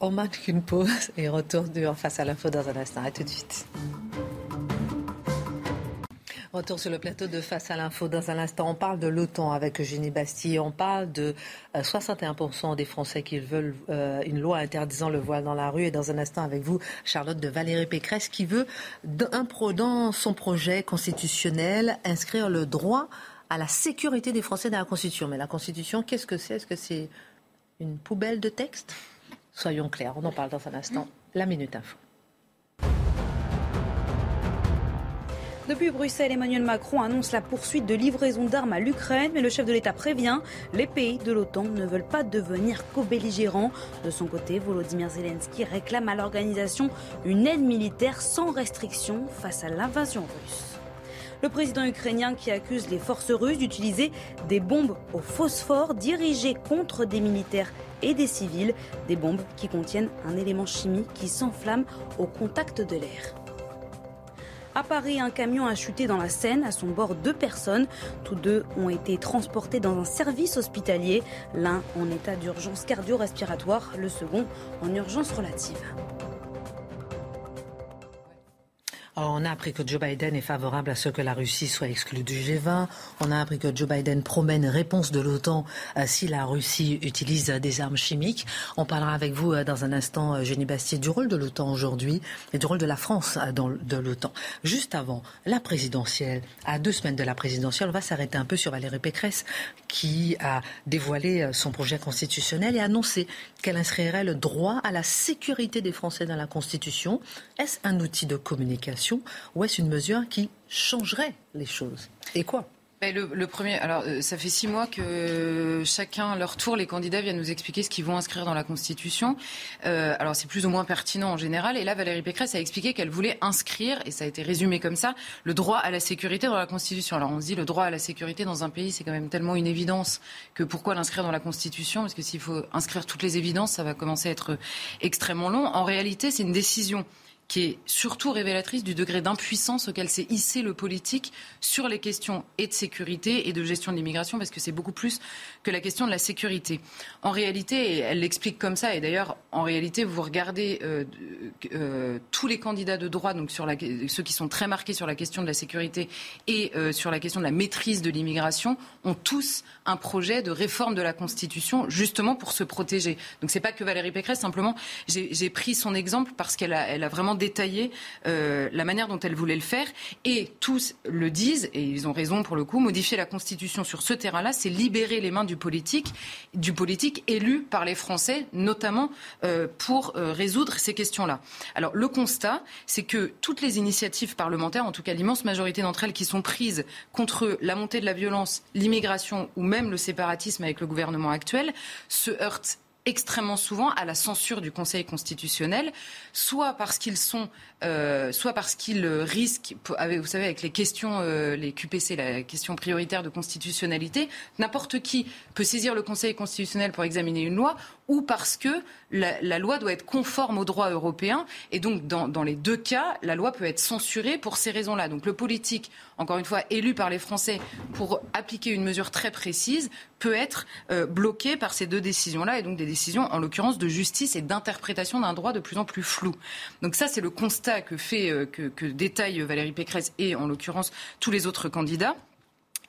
On marque une pause et retour en face à l'info dans un instant. À tout de suite. Retour sur le plateau de Face à l'info. Dans un instant, on parle de l'OTAN avec Eugénie Bastille. On parle de 61% euh, des Français qui veulent euh, une loi interdisant le voile dans la rue. Et dans un instant, avec vous, Charlotte de Valérie Pécresse, qui veut, dans son projet constitutionnel, inscrire le droit à la sécurité des Français dans la Constitution. Mais la Constitution, qu'est-ce que c'est? Est-ce que c'est une poubelle de texte? Soyons clairs, on en parle dans un instant. La Minute Info. Depuis Bruxelles, Emmanuel Macron annonce la poursuite de livraison d'armes à l'Ukraine, mais le chef de l'État prévient, les pays de l'OTAN ne veulent pas devenir co-belligérants. De son côté, Volodymyr Zelensky réclame à l'organisation une aide militaire sans restriction face à l'invasion russe. Le président ukrainien qui accuse les forces russes d'utiliser des bombes au phosphore dirigées contre des militaires et des civils, des bombes qui contiennent un élément chimique qui s'enflamme au contact de l'air. À Paris, un camion a chuté dans la Seine. À son bord, deux personnes. Tous deux ont été transportés dans un service hospitalier. L'un en état d'urgence cardio-respiratoire, le second en urgence relative. On a appris que Joe Biden est favorable à ce que la Russie soit exclue du G20. On a appris que Joe Biden promet une réponse de l'OTAN euh, si la Russie utilise des armes chimiques. On parlera avec vous euh, dans un instant, Jenny euh, Bastier, du rôle de l'OTAN aujourd'hui et du rôle de la France dans, l'OTAN. Juste avant la présidentielle, à deux semaines de la présidentielle, on va s'arrêter un peu sur Valérie Pécresse qui a dévoilé son projet constitutionnel et annoncé qu'elle inscrirait le droit à la sécurité des Français dans la Constitution. Est-ce un outil de communication ou est-ce une mesure qui changerait les choses? Et quoi? Ben, le, premier, alors euh, ça fait six mois que chacun à leur tour, les candidats viennent nous expliquer ce qu'ils vont inscrire dans la Constitution. Euh, alors c'est plus ou moins pertinent en général. Et là, Valérie Pécresse a expliqué qu'elle voulait inscrire, et ça a été résumé comme ça, le droit à la sécurité dans la Constitution. Alors on se dit le droit à la sécurité dans un pays, c'est quand même tellement une évidence que pourquoi l'inscrire dans la Constitution? Parce que s'il faut inscrire toutes les évidences, ça va commencer à être extrêmement long. En réalité, c'est une décision qui est surtout révélatrice du degré d'impuissance auquel s'est hissé le politique sur les questions et de sécurité et de gestion de l'immigration, parce que c'est beaucoup plus que la question de la sécurité. En réalité, elle l'explique comme ça, et d'ailleurs, en réalité, vous regardez euh, euh, tous les candidats de droit, donc ceux qui sont très marqués sur la question de la sécurité et euh, sur la question de la maîtrise de l'immigration, ont tous un projet de réforme de la Constitution, justement pour se protéger. Donc c'est pas que Valérie Pécresse, simplement, j'ai pris son exemple parce qu'elle a, elle a vraiment détaillé la manière dont elle voulait le faire. Et tous le disent, et ils ont raison pour le coup, modifier la Constitution sur ce terrain-là, c'est libérer les mains du politique, du politique élu par les Français, notamment pour résoudre ces questions-là. Alors le constat, c'est que toutes les initiatives parlementaires, en tout cas l'immense majorité d'entre elles qui sont prises contre la montée de la violence, l'immigration ou même le séparatisme avec le gouvernement actuel, se heurtent extrêmement souvent à la censure du Conseil constitutionnel, soit parce qu'ils sont, euh, soit parce qu'ils risquent, vous savez, avec les questions, euh, les QPC, la question prioritaire de constitutionnalité, n'importe qui peut saisir le Conseil constitutionnel pour examiner une loi, ou parce que la, loi doit être conforme au droit européen. Et donc, dans, les deux cas, la loi peut être censurée pour ces raisons-là. Donc, le politique, encore une fois, élu par les Français pour appliquer une mesure très précise, peut être euh, bloqué par ces deux décisions-là, et donc des décisions, en l'occurrence, de justice et d'interprétation d'un droit de plus en plus flou. C'est le constat que fait, euh, que détaille Valérie Pécresse et, en l'occurrence, tous les autres candidats.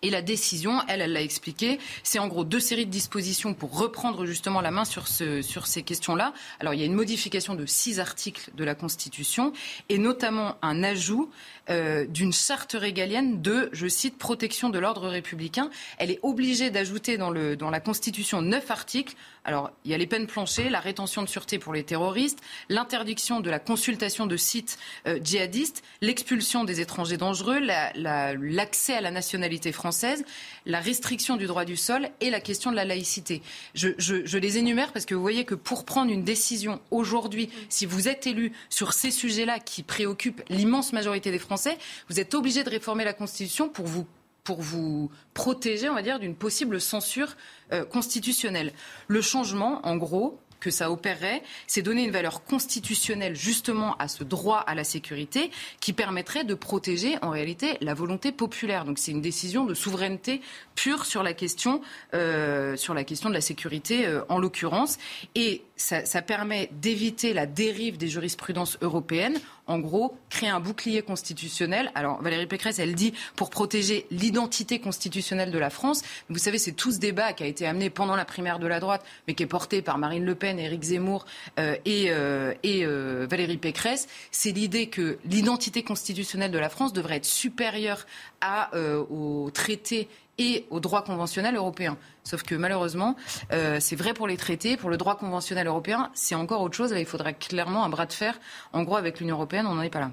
Et la décision, elle, elle l'a expliqué, c'est en gros deux séries de dispositions pour reprendre justement la main sur, ce, sur ces questions-là. Alors il y a une modification de six articles de la Constitution et notamment un ajout euh, d'une charte régalienne de, je cite, protection de l'ordre républicain. Elle est obligée d'ajouter dans la Constitution neuf articles. Alors, il y a les peines planchées, la rétention de sûreté pour les terroristes, l'interdiction de la consultation de sites euh, djihadistes, l'expulsion des étrangers dangereux, l'accès à la nationalité française, la restriction du droit du sol et la question de la laïcité. Je, je, les énumère parce que vous voyez que pour prendre une décision aujourd'hui, si vous êtes élu sur ces sujets-là qui préoccupent l'immense majorité des Français, vous êtes obligé de réformer la Constitution pour vous pour vous protéger, on va dire, d'une possible censure euh, constitutionnelle. Le changement, en gros, que ça opérerait, c'est donner une valeur constitutionnelle justement à ce droit à la sécurité qui permettrait de protéger en réalité la volonté populaire. Donc c'est une décision de souveraineté pure sur la question, euh, sur la question de la sécurité euh, en l'occurrence. Et ça, ça permet d'éviter la dérive des jurisprudences européennes en gros, créer un bouclier constitutionnel. Alors, Valérie Pécresse, elle dit pour protéger l'identité constitutionnelle de la France. Vous savez, c'est tout ce débat qui a été amené pendant la primaire de la droite, mais qui est porté par Marine Le Pen, Éric Zemmour euh, et, euh, euh, Valérie Pécresse. C'est l'idée que l'identité constitutionnelle de la France devrait être supérieure à, au traité et au droit conventionnel européen. Sauf que malheureusement, euh, c'est vrai pour les traités, pour le droit conventionnel européen, c'est encore autre chose. il faudra clairement un bras de fer. En gros, avec l'Union européenne, on n'en est pas là.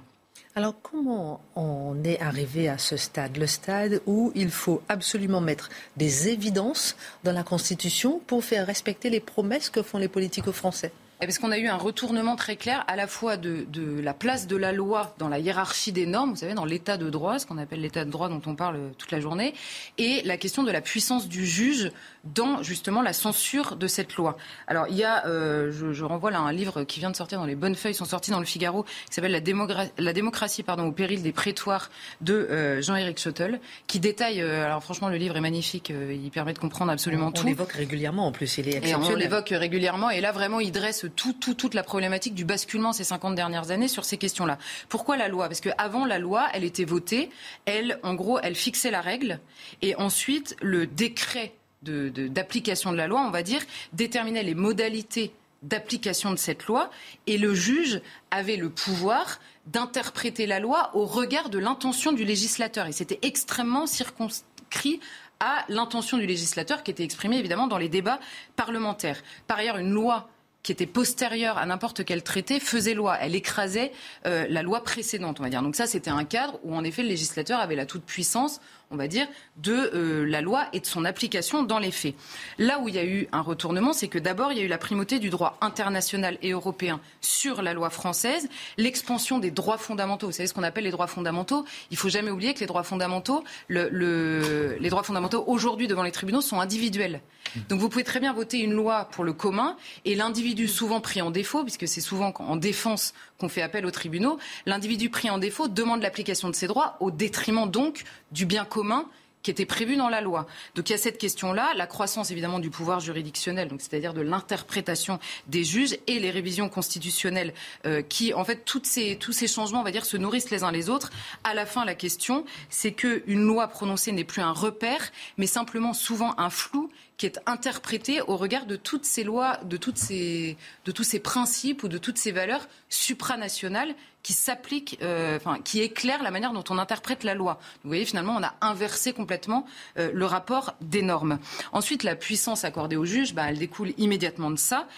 Alors comment on est arrivé à ce stade Le stade où il faut absolument mettre des évidences dans la Constitution pour faire respecter les promesses que font les politiques français? Parce qu'on a eu un retournement très clair à la fois de, la place de la loi dans la hiérarchie des normes, vous savez, dans l'état de droit, ce qu'on appelle l'état de droit dont on parle toute la journée, et la question de la puissance du juge dans justement la censure de cette loi. Alors il y a, euh, je, renvoie là un livre qui vient de sortir dans les bonnes feuilles, sont sortis dans le Figaro, qui s'appelle la, la, démocratie pardon, au péril des prétoires de euh, Jean-Éric Schottel, qui détaille, euh, alors franchement le livre est magnifique, il permet de comprendre absolument tout. On l'évoque régulièrement en plus, il est exceptionnel. Et on l'évoque régulièrement, et là vraiment il dresse tout, tout, toute la problématique du basculement ces 50 dernières années sur ces questions-là. Pourquoi la loi? Parce qu'avant la loi, elle était votée, elle, en gros, elle fixait la règle, et ensuite le décret d'application de, la loi, on va dire, déterminait les modalités d'application de cette loi et le juge avait le pouvoir d'interpréter la loi au regard de l'intention du législateur. Et c'était extrêmement circonscrit à l'intention du législateur qui était exprimée évidemment dans les débats parlementaires. Par ailleurs, une loi qui était postérieure à n'importe quel traité faisait loi. Elle écrasait euh, la loi précédente, on va dire. Donc ça, c'était un cadre où, en effet, le législateur avait la toute-puissance on va dire, de euh, la loi et de son application dans les faits. Là où il y a eu un retournement, c'est que d'abord, il y a eu la primauté du droit international et européen sur la loi française, l'expansion des droits fondamentaux. Vous savez ce qu'on appelle les droits fondamentaux? Il faut jamais oublier que les droits fondamentaux, les droits fondamentaux aujourd'hui devant les tribunaux sont individuels. Donc vous pouvez très bien voter une loi pour le commun et l'individu souvent pris en défaut, puisque c'est souvent en défense qu'on fait appel aux tribunaux, l'individu pris en défaut demande l'application de ses droits au détriment donc du bien commun qui était prévu dans la loi. Donc il y a cette question-là, la croissance évidemment du pouvoir juridictionnel, donc c'est-à-dire de l'interprétation des juges et les révisions constitutionnelles euh, qui, en fait, tous ces changements, on va dire, se nourrissent les uns les autres. À la fin, la question, c'est qu'une loi prononcée n'est plus un repère, mais simplement souvent un flou qui est interprété au regard de toutes ces lois, de tous ces principes ou de toutes ces valeurs supranationales qui s'appliquent, euh, enfin, qui éclairent la manière dont on interprète la loi. Vous voyez, finalement, on a inversé complètement euh, le rapport des normes. Ensuite, la puissance accordée au juge, bah, elle découle immédiatement de ça.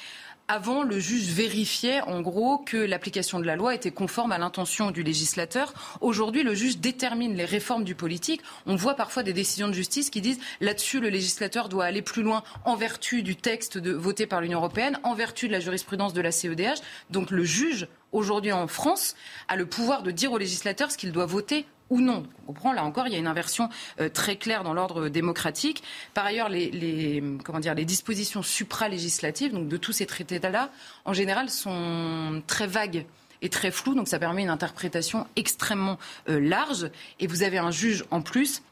Avant, le juge vérifiait en gros que l'application de la loi était conforme à l'intention du législateur. Aujourd'hui, le juge détermine les réformes du politique. On voit parfois des décisions de justice qui disent là-dessus, le législateur doit aller plus loin en vertu du texte voté par l'Union européenne, en vertu de la jurisprudence de la CEDH. Donc le juge, aujourd'hui en France, a le pouvoir de dire au législateur ce qu'il doit voter ou non. On comprend, là encore, il y a une inversion euh, très claire dans l'ordre démocratique. Par ailleurs, les, comment dire, les dispositions supralégislatives, donc de tous ces traités-là, en général, sont très vagues et très floues, donc ça permet une interprétation extrêmement euh, large. Et vous avez un juge en plus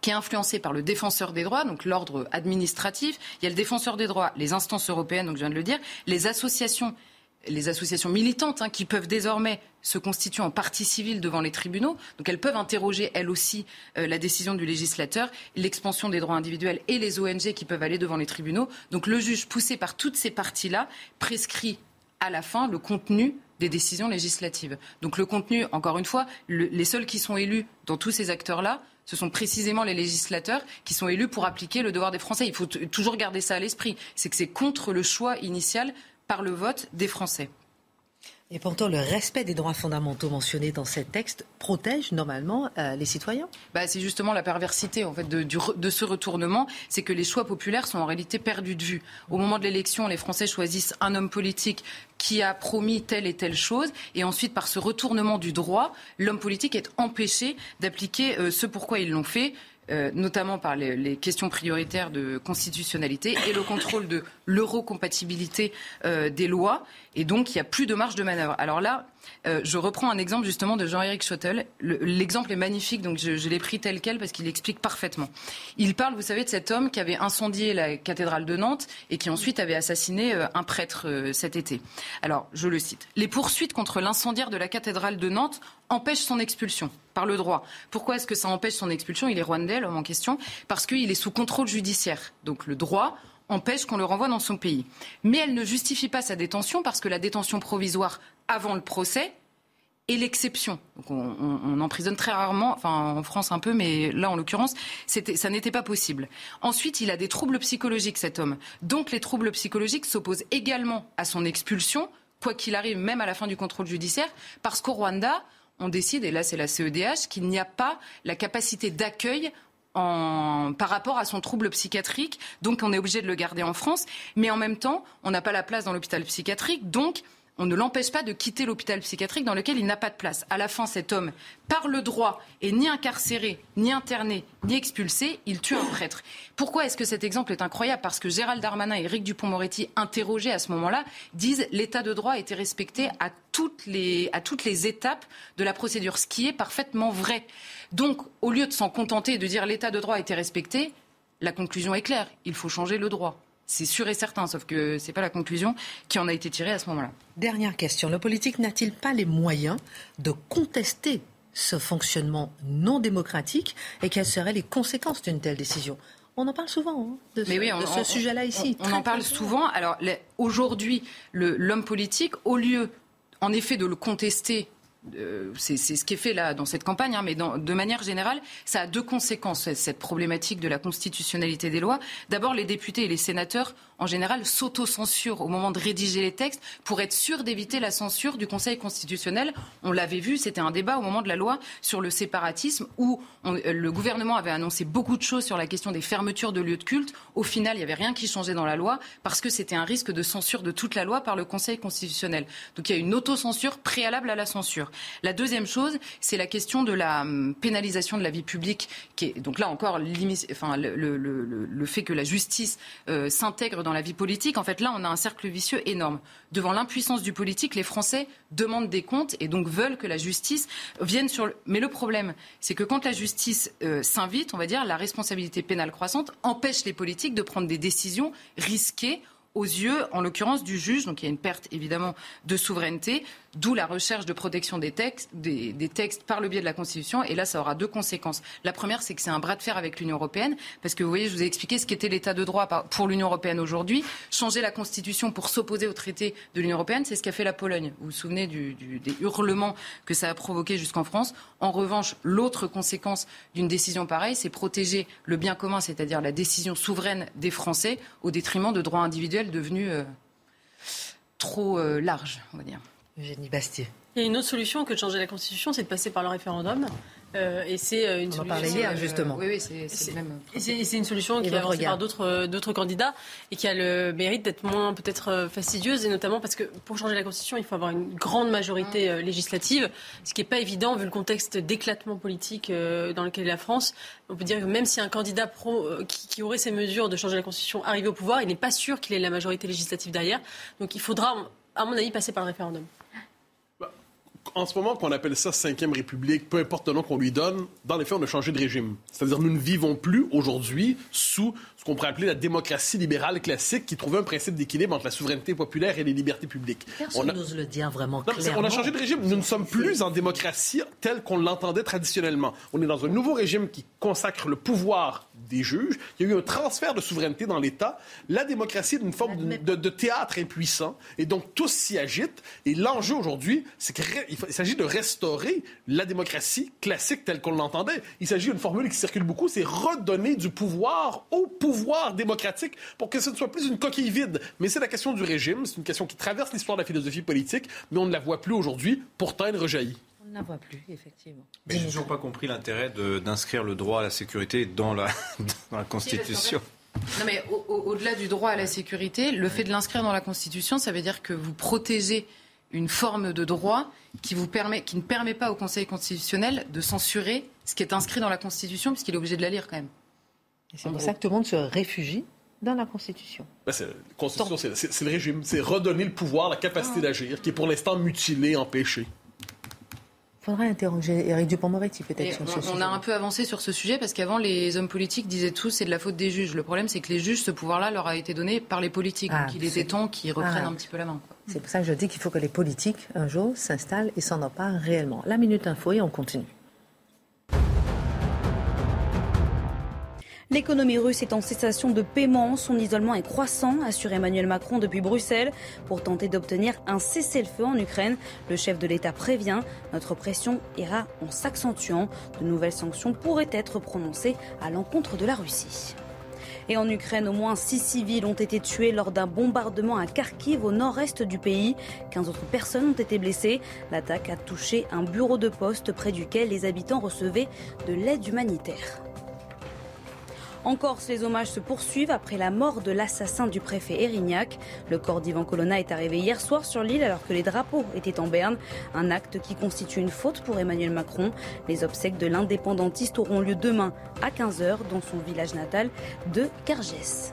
qui est influencé par le défenseur des droits, donc l'ordre administratif. Il y a le défenseur des droits, les instances européennes, donc je viens de le dire, les associations les associations militantes hein, qui peuvent désormais se constituer en partie civile devant les tribunaux. Donc elles peuvent interroger, elles aussi, euh, la décision du législateur, l'expansion des droits individuels et les ONG qui peuvent aller devant les tribunaux. Donc le juge, poussé par toutes ces parties-là, prescrit à la fin le contenu des décisions législatives. Donc le contenu, encore une fois, les seuls qui sont élus dans tous ces acteurs-là, ce sont précisément les législateurs qui sont élus pour appliquer le devoir des Français. Il faut toujours garder ça à l'esprit. C'est que c'est contre le choix initial par le vote des Français. Et pourtant, le respect des droits fondamentaux mentionnés dans ces textes protège normalement euh, les citoyens. Bah, c'est justement la perversité en fait de, de ce retournement, c'est que les choix populaires sont en réalité perdus de vue. Au moment de l'élection, les Français choisissent un homme politique qui a promis telle et telle chose, et ensuite par ce retournement du droit, l'homme politique est empêché d'appliquer euh, ce pourquoi ils l'ont fait. Euh, notamment par les, questions prioritaires de constitutionnalité et le contrôle de l'eurocompatibilité euh, des lois. Et donc, il n'y a plus de marge de manœuvre. Alors là, euh, je reprends un exemple justement de Jean-Éric Schottel. L'exemple est magnifique, donc je, l'ai pris tel quel parce qu'il explique parfaitement. Il parle, vous savez, de cet homme qui avait incendié la cathédrale de Nantes et qui ensuite avait assassiné un prêtre cet été. Alors, je le cite. Les poursuites contre l'incendiaire de la cathédrale de Nantes empêchent son expulsion par le droit. Pourquoi est-ce que ça empêche son expulsion? Il est rwandais, l'homme en question, parce qu'il est sous contrôle judiciaire. Donc le droit empêche qu'on le renvoie dans son pays. Mais elle ne justifie pas sa détention parce que la détention provisoire avant le procès est l'exception. On, on, emprisonne très rarement, enfin en France un peu, mais là en l'occurrence, ça n'était pas possible. Ensuite, il a des troubles psychologiques, cet homme. Donc les troubles psychologiques s'opposent également à son expulsion, quoi qu'il arrive, même à la fin du contrôle judiciaire, parce qu'au Rwanda, on décide, et là c'est la CEDH, qu'il n'y a pas la capacité d'accueil par rapport à son trouble psychiatrique. Donc on est obligé de le garder en France. Mais en même temps, on n'a pas la place dans l'hôpital psychiatrique. Donc on ne l'empêche pas de quitter l'hôpital psychiatrique dans lequel il n'a pas de place. À la fin, cet homme, par le droit, est ni incarcéré, ni interné, ni expulsé. Il tue un prêtre. Pourquoi est-ce que cet exemple est incroyable? Parce que Gérald Darmanin et Éric Dupont-Moretti, interrogés à ce moment-là, disent l'état de droit a été respecté à toutes, les, étapes de la procédure, ce qui est parfaitement vrai. Donc, au lieu de s'en contenter et de dire l'état de droit a été respecté, la conclusion est claire. Il faut changer le droit. C'est sûr et certain, sauf que ce n'est pas la conclusion qui en a été tirée à ce moment-là. Dernière question. Le politique n'a-t-il pas les moyens de contester ce fonctionnement non démocratique et quelles seraient les conséquences d'une telle décision? On en parle souvent hein, de ce, sujet-là ici. On, en parle souvent. Alors aujourd'hui, l'homme politique, au lieu en effet de le contester euh, c'est ce qui est fait là dans cette campagne, hein, mais de manière générale, ça a deux conséquences, cette problématique de la constitutionnalité des lois. D'abord, les députés et les sénateurs en général, s'auto-censure au moment de rédiger les textes pour être sûr d'éviter la censure du Conseil constitutionnel. On l'avait vu, c'était un débat au moment de la loi sur le séparatisme où euh, le gouvernement avait annoncé beaucoup de choses sur la question des fermetures de lieux de culte. Au final, il n'y avait rien qui changeait dans la loi parce que c'était un risque de censure de toute la loi par le Conseil constitutionnel. Donc il y a une autocensure préalable à la censure. La deuxième chose, c'est la question de la hum, pénalisation de la vie publique, qui est donc là encore le, fait que la justice euh, s'intègre dans la vie politique. En fait, là, on a un cercle vicieux énorme. Devant l'impuissance du politique, les Français demandent des comptes et donc veulent que la justice vienne sur. Le... Mais le problème, c'est que quand la justice euh, s'invite, on va dire, la responsabilité pénale croissante empêche les politiques de prendre des décisions risquées aux yeux, en l'occurrence, du juge. Donc il y a une perte évidemment de souveraineté. D'où la recherche de protection des textes, par le biais de la Constitution. Et là, ça aura deux conséquences. La première, c'est que c'est un bras de fer avec l'Union européenne, parce que vous voyez, je vous ai expliqué ce qu'était l'état de droit pour l'Union européenne aujourd'hui. Changer la Constitution pour s'opposer au traité de l'Union européenne, c'est ce qu'a fait la Pologne. Vous vous souvenez des hurlements que ça a provoqué jusqu'en France. En revanche, l'autre conséquence d'une décision pareille, c'est protéger le bien commun, c'est-à-dire la décision souveraine des Français, au détriment de droits individuels devenus euh, trop euh, larges, on va dire. Eugénie Bastier. Il y a une autre solution que de changer la Constitution, c'est de passer par le référendum. Euh, et c'est euh, une On solution. hier, justement. oui, oui, c'est même. C'est une solution qui est avancée par d'autres d'autres candidats et qui a le mérite d'être moins peut-être fastidieuse, et notamment parce que pour changer la Constitution, il faut avoir une grande majorité législative, ce qui n'est pas évident vu le contexte d'éclatement politique dans lequel est la France. On peut dire que même si un candidat pro, qui, qui, aurait ces mesures de changer la Constitution arrive au pouvoir, il n'est pas sûr qu'il ait la majorité législative derrière. Donc il faudra, à mon avis, passer par le référendum en ce moment qu'on appelle ça cinquième république, peu importe le nom qu'on lui donne, dans les faits, on a changé de régime. C'est-à-dire, nous ne vivons plus aujourd'hui sous qu'on pourrait appeler la démocratie libérale classique, qui trouvait un principe d'équilibre entre la souveraineté populaire et les libertés publiques. Personne n'ose le dire vraiment clairement. On a changé de régime. Nous ne sommes plus en démocratie telle qu'on l'entendait traditionnellement. On est dans un nouveau régime qui consacre le pouvoir des juges. Il y a eu un transfert de souveraineté dans l'État. La démocratie est une forme de, de, théâtre impuissant. Et donc, tous s'y agitent. Et l'enjeu aujourd'hui, c'est qu'il s'agit de restaurer la démocratie classique telle qu'on l'entendait. Il s'agit d'une formule qui circule beaucoup, c'est redonner du pouvoir au pouvoir démocratique pour que ce ne soit plus une coquille vide. Mais c'est la question du régime. C'est une question qui traverse l'histoire de la philosophie politique, mais on ne la voit plus aujourd'hui. Pourtant, elle rejaillit. On ne la voit plus, effectivement. Mais je n'ai toujours pas compris l'intérêt d'inscrire le droit à la sécurité dans la, [LAUGHS] dans la Constitution. Non, mais au-delà du droit à la sécurité, le fait de l'inscrire dans la Constitution, ça veut dire que vous protégez une forme de droit qui, vous permet, qui ne permet pas au Conseil constitutionnel de censurer ce qui est inscrit dans la Constitution, puisqu'il est obligé de la lire quand même. C'est pour ça que tout le monde se réfugie dans la Constitution. Ben, la Constitution, c'est le régime. C'est redonner le pouvoir, la capacité ah. d'agir, qui est pour l'instant mutilé, empêché faudrait interroger Éric Dupond-Moretti peut-être sur ce sujet. On a un peu avancé sur ce sujet parce qu'avant les hommes politiques disaient tous c'est de la faute des juges. Le problème c'est que les juges, ce pouvoir-là leur a été donné par les politiques. Ah, donc il était temps qu'ils reprennent ah. un petit peu la main. C'est pour ça que je dis qu'il faut que les politiques un jour s'installent et s'en emparent réellement. La minute info et on continue. L'économie russe est en cessation de paiement. Son isolement est croissant, assure Emmanuel Macron depuis Bruxelles. Pour tenter d'obtenir un cessez-le-feu en Ukraine, le chef de l'État prévient notre pression ira en s'accentuant. De nouvelles sanctions pourraient être prononcées à l'encontre de la Russie. Et en Ukraine, au moins six civils ont été tués lors d'un bombardement à Kharkiv au nord-est du pays. 15 autres personnes ont été blessées. L'attaque a touché un bureau de poste près duquel les habitants recevaient de l'aide humanitaire. En Corse, les hommages se poursuivent après la mort de l'assassin du préfet Erignac. Le corps d'Ivan Colonna est arrivé hier soir sur l'île alors que les drapeaux étaient en berne. Un acte qui constitue une faute pour Emmanuel Macron. Les obsèques de l'indépendantiste auront lieu demain à 15h dans son village natal de Cargès.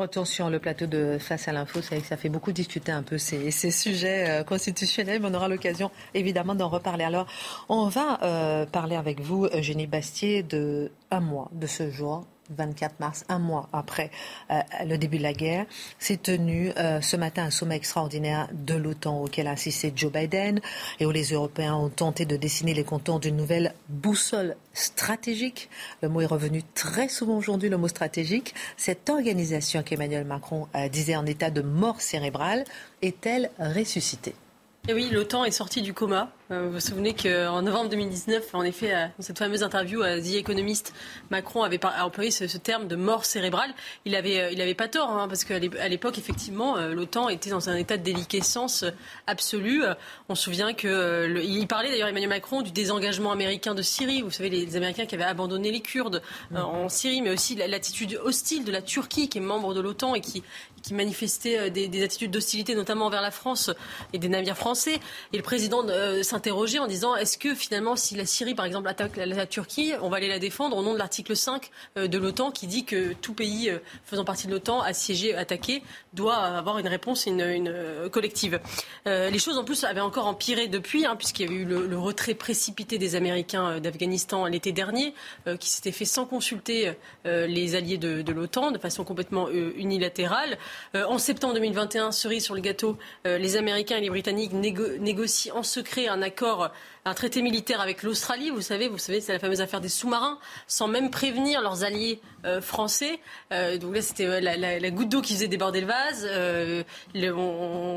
Retour sur le plateau de Face à l'info. Ça fait beaucoup discuter un peu ces, sujets euh, constitutionnels, mais on aura l'occasion évidemment d'en reparler. Alors, on va euh, parler avec vous, Eugénie Bastier, de un mois de ce jour 24 mars, un mois après euh, le début de la guerre, s'est tenu euh, ce matin un sommet extraordinaire de l'OTAN auquel a assisté Joe Biden et où les Européens ont tenté de dessiner les contours d'une nouvelle boussole stratégique. Le mot est revenu très souvent aujourd'hui, le mot stratégique. Cette organisation qu'Emmanuel Macron euh, disait en état de mort cérébrale est-elle ressuscitée? Et oui, l'OTAN est sorti du coma. Euh, vous vous souvenez qu'en novembre 2019, en effet, dans cette fameuse interview à The Economist, Macron avait employé ce, terme de mort cérébrale. Il avait, euh, avait pas tort, hein, parce qu'à l'époque, effectivement, euh, l'OTAN était dans un état de déliquescence absolue. On se souvient que il parlait d'ailleurs Emmanuel Macron du désengagement américain de Syrie. Vous savez, les, Américains qui avaient abandonné les Kurdes en Syrie, mais aussi l'attitude hostile de la Turquie, qui est membre de l'OTAN et qui, qui manifestait des, des attitudes d'hostilité, notamment envers la France et des navires français. Et le président s'interroger en disant est-ce que finalement, si la Syrie, par exemple, attaque la, Turquie, on va aller la défendre au nom de l'article 5 de l'OTAN qui dit que tout pays faisant partie de l'OTAN, assiégé, attaqué, doit avoir une réponse collective. les choses en plus avaient encore empiré depuis, hein, puisqu'il y avait eu le, retrait précipité des Américains d'Afghanistan l'été dernier, qui s'était fait sans consulter les alliés de l'OTAN de façon complètement unilatérale. En septembre 2021, cerise sur le gâteau, les Américains et les Britanniques négocient en secret un accord, un traité militaire avec l'Australie. Vous savez, vous savez, c'est la fameuse affaire des sous-marins, sans même prévenir leurs alliés euh, français. Euh, donc là, c'était euh, la, goutte d'eau qui faisait déborder le vase. Le,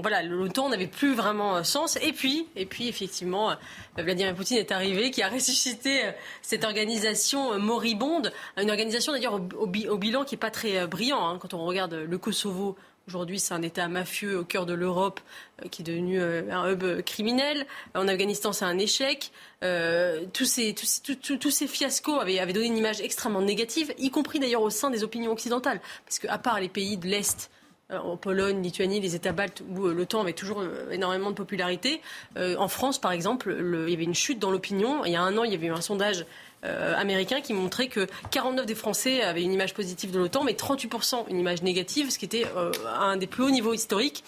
voilà, l'OTAN n'avait plus vraiment sens. Et puis, et puis, effectivement, Vladimir Poutine est arrivé, qui a [LAUGHS] ressuscité cette organisation moribonde, une organisation d'ailleurs au, bilan qui est pas très brillant hein, quand on regarde le Kosovo Aujourd'hui, c'est un État mafieux au cœur de l'Europe euh, qui est devenu euh, un hub criminel. En Afghanistan, c'est un échec. Euh, tous, ces, tous, ces, fiascos avaient, donné une image extrêmement négative, y compris d'ailleurs au sein des opinions occidentales. Parce qu'à part les pays de l'Est, en Pologne, Lituanie, les États baltes, où l'OTAN avait toujours énormément de popularité. en France, par exemple, il y avait une chute dans l'opinion. Il y a un an, il y avait eu un sondage euh, américain qui montrait que 49 des Français avaient une image positive de l'OTAN, mais 38% une image négative, ce qui était euh, un des plus hauts niveaux historiques.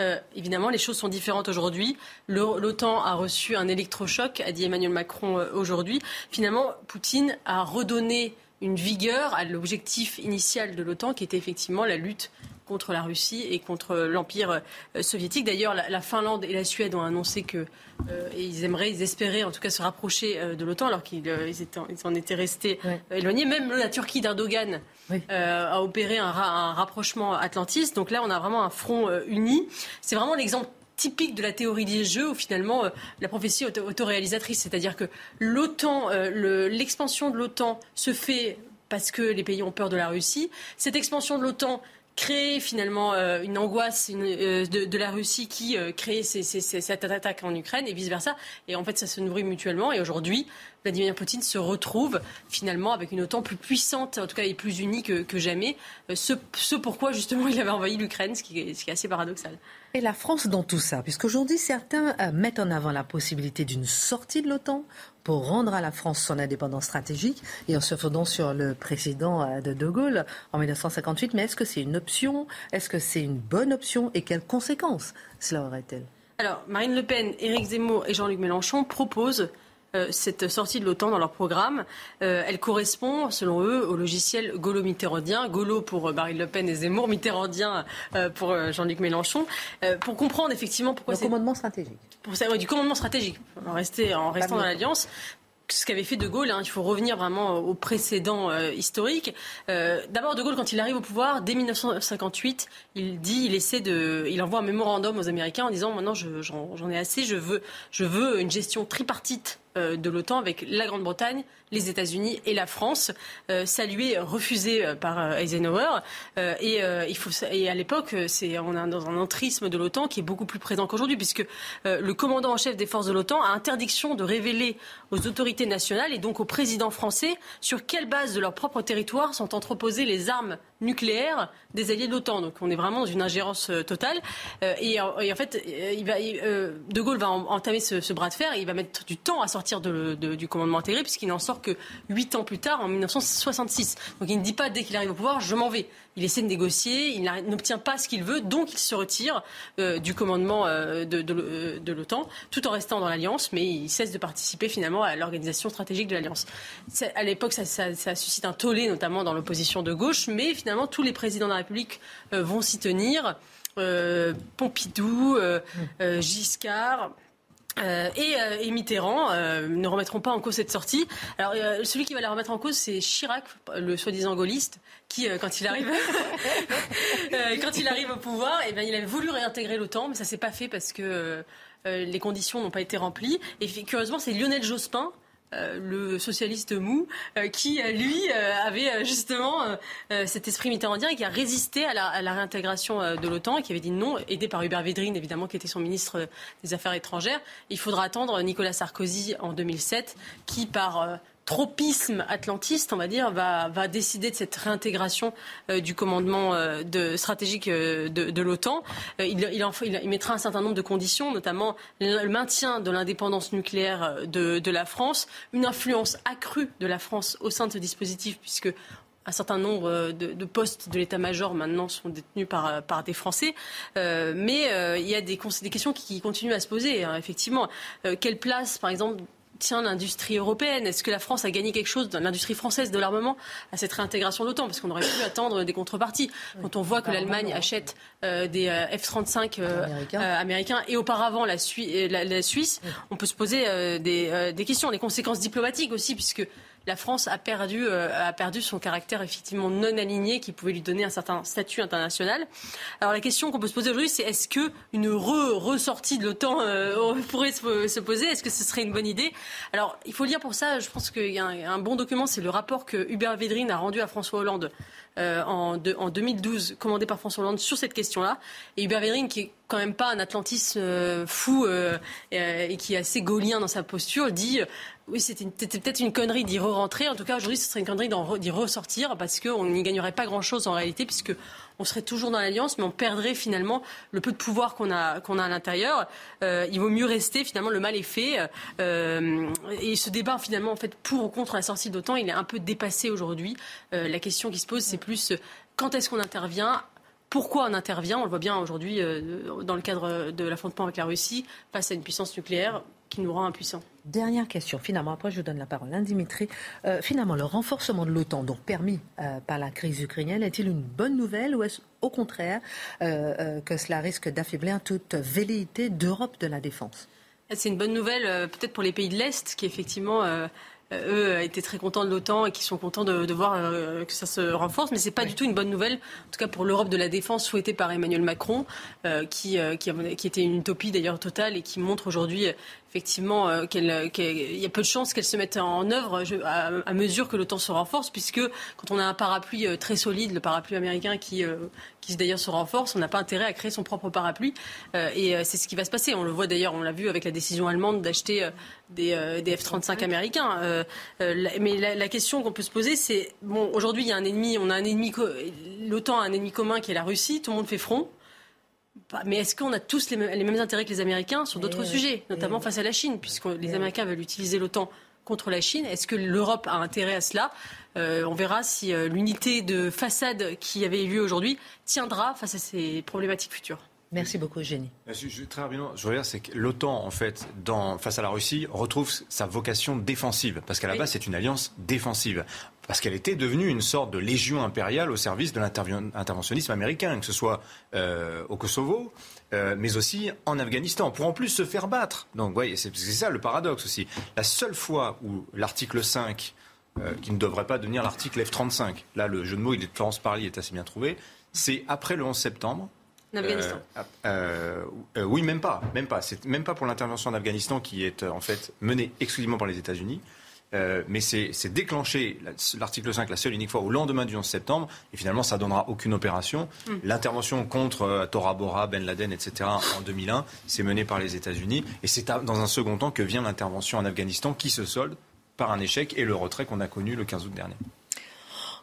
Euh, évidemment, les choses sont différentes aujourd'hui. L'OTAN a reçu un électrochoc, a dit Emmanuel Macron aujourd'hui. Finalement, Poutine a redonné une vigueur à l'objectif initial de l'OTAN, qui était effectivement la lutte contre la Russie et contre l'Empire euh, soviétique. D'ailleurs, la, Finlande et la Suède ont annoncé qu'ils euh, aimeraient, ils espéraient en tout cas se rapprocher euh, de l'OTAN alors qu'ils ils en étaient restés éloignés. Même la Turquie d'Erdogan a opéré un, rapprochement atlantiste. Donc là, on a vraiment un front uni. C'est vraiment l'exemple typique de la théorie des jeux où finalement la prophétie autoréalisatrice. C'est-à-dire que l'OTAN, l'expansion de l'OTAN se fait parce que les pays ont peur de la Russie. Cette expansion de l'OTAN créer finalement euh, une angoisse euh, de, la Russie qui euh, crée cette attaque en Ukraine et vice-versa. Et en fait, ça se nourrit mutuellement. Et aujourd'hui, Vladimir Poutine se retrouve finalement avec une OTAN plus puissante, en tout cas et plus unie que, jamais. Ce, ce, pourquoi justement il avait envahi l'Ukraine, ce, qui est assez paradoxal. Et la France dans tout ça Puisqu'aujourd'hui, certains mettent en avant la possibilité d'une sortie de l'OTAN pour rendre à la France son indépendance stratégique et en se fondant sur le président euh, de De Gaulle en 1958. Mais est-ce que c'est une option? Est-ce que c'est une bonne option? Et quelles conséquences cela aurait-elle? Alors, Marine Le Pen, Éric Zemmour et Jean-Luc Mélenchon proposent euh, cette sortie de l'OTAN dans leur programme. Euh, elle correspond, selon eux, au logiciel gaulo-mitterrandien. Gaulo pour Marine Le Pen et Zemmour, mitterrandien pour Jean-Luc Mélenchon. pour comprendre effectivement pourquoi c'est... commandement stratégique du commandement stratégique, en, rester, en restant dans l'Alliance ce qu'avait fait De Gaulle. Hein, il faut revenir vraiment au précédent euh, historique. Euh, d'abord, De Gaulle, quand il arrive au pouvoir, dès 1958, il dit, il essaie de, il envoie un mémorandum aux Américains en disant maintenant j'en ai assez, je veux, je veux une gestion tripartite euh, de l'OTAN avec la Grande-Bretagne, les États-Unis et la France, euh, salué, refusé euh, par Eisenhower. et, il faut, et à l'époque, c'est, on est dans un entrisme de l'OTAN qui est beaucoup plus présent qu'aujourd'hui, puisque le commandant en chef des forces de l'OTAN a interdiction de révéler aux autorités nationales et donc au président français sur quelle base de leur propre territoire sont entreposées les armes nucléaires des alliés de l'OTAN. Donc on est vraiment dans une ingérence totale. Et, en fait, il va, De Gaulle va entamer ce, ce bras de fer et il va mettre du temps à sortir du commandement intégré, puisqu'il n'en sort que 8 ans plus tard, en 1966. Donc il ne dit pas dès qu'il arrive au pouvoir, je m'en vais. Il essaie de négocier, il n'obtient pas ce qu'il veut, donc il se retire euh, du commandement euh, de, l'OTAN, tout en restant dans l'Alliance, mais il cesse de participer finalement à l'organisation stratégique de l'Alliance. À l'époque, ça, suscite un tollé, notamment dans l'opposition de gauche, mais finalement, tous les présidents de la République euh, vont s'y tenir. Pompidou, Giscard. Euh, euh, et, Mitterrand euh, ne remettront pas en cause cette sortie. Alors celui qui va la remettre en cause, c'est Chirac, le soi-disant gaulliste, qui quand il arrive, [LAUGHS] quand il arrive au pouvoir, eh bien, il avait voulu réintégrer l'OTAN, mais ça s'est pas fait parce que les conditions n'ont pas été remplies. Et curieusement, c'est Lionel Jospin euh, le socialiste mou, euh, qui euh, lui avait justement cet esprit mitterrandien et qui a résisté à la, réintégration de l'OTAN et qui avait dit non, aidé par Hubert Védrine évidemment qui était son ministre des Affaires étrangères. Il faudra attendre Nicolas Sarkozy en 2007 qui par tropisme atlantiste, on va dire, va, décider de cette réintégration euh, du commandement euh, stratégique euh, de, l'OTAN. Il, mettra un certain nombre de conditions, notamment le maintien de l'indépendance nucléaire de, la France, une influence accrue de la France au sein de ce dispositif, puisque un certain nombre de, postes de l'état-major maintenant sont détenus par, des Français. Mais il y a des, questions qui continuent à se poser, hein, effectivement. Quelle place, par exemple, tient l'industrie européenne Est-ce que la France a gagné quelque chose dans l'industrie française de l'armement à cette réintégration de l'OTAN Parce qu'on aurait pu attendre des contreparties. Quand on voit que l'Allemagne achète euh, des euh, F-35 euh, américains. et auparavant la, Suisse, on peut se poser des, des, questions, des conséquences diplomatiques aussi, puisque la France a perdu, euh, a perdu son caractère effectivement non aligné qui pouvait lui donner un certain statut international. Alors la question qu'on peut se poser aujourd'hui, c'est est-ce que une ressortie de l'OTAN euh, pourrait se, poser? Est-ce que ce serait une bonne idée? Alors il faut lire pour ça, je pense qu'il y a un, bon document, c'est le rapport que Hubert Védrine a rendu à François Hollande euh, en, en, 2012, commandé par François Hollande sur cette question-là. Et Hubert Védrine, qui est quand même pas un Atlantis fou et qui est assez gaulien dans sa posture, dit oui, c'était peut-être une connerie d'y re-rentrer. En tout cas, aujourd'hui, ce serait une connerie d'y ressortir parce qu'on n'y gagnerait pas grand-chose en réalité, puisque on serait toujours dans l'alliance, mais on perdrait finalement le peu de pouvoir qu'on a, à l'intérieur. Euh, il vaut mieux rester. Finalement, le mal est fait. Euh, et ce débat, finalement, en fait, pour ou contre la sortie d'OTAN, il est un peu dépassé aujourd'hui. Euh, la question qui se pose, c'est plus quand est-ce qu'on intervient? Pourquoi on intervient? On le voit bien aujourd'hui dans le cadre de l'affrontement avec la Russie face à une puissance nucléaire qui nous rend impuissants. Dernière question, finalement, après je vous donne la parole. Hein, Dimitri, euh, finalement, le renforcement de l'OTAN, donc permis euh, par la crise ukrainienne, est-il une bonne nouvelle ou est-ce au contraire euh, que cela risque d'affaiblir toute velléité d'Europe de la défense? C'est une bonne nouvelle peut-être pour les pays de l'Est qui effectivement eux étaient très contents de l'OTAN et qui sont contents de, voir que ça se renforce. Mais ce n'est pas du tout une bonne nouvelle, en tout cas pour l'Europe de la défense souhaitée par Emmanuel Macron, qui, qui, qui, était une utopie d'ailleurs totale et qui montre aujourd'hui effectivement euh, qu'il y a peu de chances qu'elle se mette en œuvre à, mesure que l'OTAN se renforce, puisque quand on a un parapluie euh, très solide, le parapluie américain qui, euh, qui d'ailleurs se renforce, on n'a pas intérêt à créer son propre parapluie. et c'est ce qui va se passer. On le voit d'ailleurs, on l'a vu avec la décision allemande d'acheter des, des F-35 américains. mais la, la question qu'on peut se poser, c'est bon, aujourd'hui il y a un ennemi, on a un ennemi, l'OTAN a un ennemi commun qui est la Russie. Tout le monde fait front. Mais est-ce qu'on a tous les mêmes, intérêts que les Américains sur d'autres sujets, notamment face à la Chine, puisque les Américains veulent utiliser l'OTAN contre la Chine Est-ce que l'Europe a intérêt à cela? Euh, On verra si euh, l'unité de façade qui avait eu lieu aujourd'hui tiendra face à ces problématiques futures. Merci beaucoup, Génie. Très rapidement, je regarde, c'est que l'OTAN, en fait, dans, face à la Russie, retrouve sa vocation défensive, parce qu'à la base, c'est une alliance défensive parce qu'elle était devenue une sorte de légion impériale au service de l'interventionnisme américain, que ce soit euh, au Kosovo, euh, mais aussi en Afghanistan, pour en plus se faire battre. Donc, voyez, c'est ça le paradoxe aussi. La seule fois où l'article 5, euh, qui ne devrait pas devenir l'article F-35, là, le jeu de mots, il est de Florence Parly est assez bien trouvé, c'est après le 11 septembre, Afghanistan. oui, même pas, même pas. C'est même pas pour l'intervention en Afghanistan qui est en fait menée exclusivement par les États-Unis. Euh, mais c'est déclenché l'article 5 la seule unique fois au lendemain du 11 septembre et finalement ça donnera aucune opération. Hmm. L'intervention contre euh, Tora Bora, Ben Laden, etc. en 2001, c'est mené par les États-Unis et c'est dans un second temps que vient l'intervention en Afghanistan qui se solde par un échec et le retrait qu'on a connu le 15 août dernier.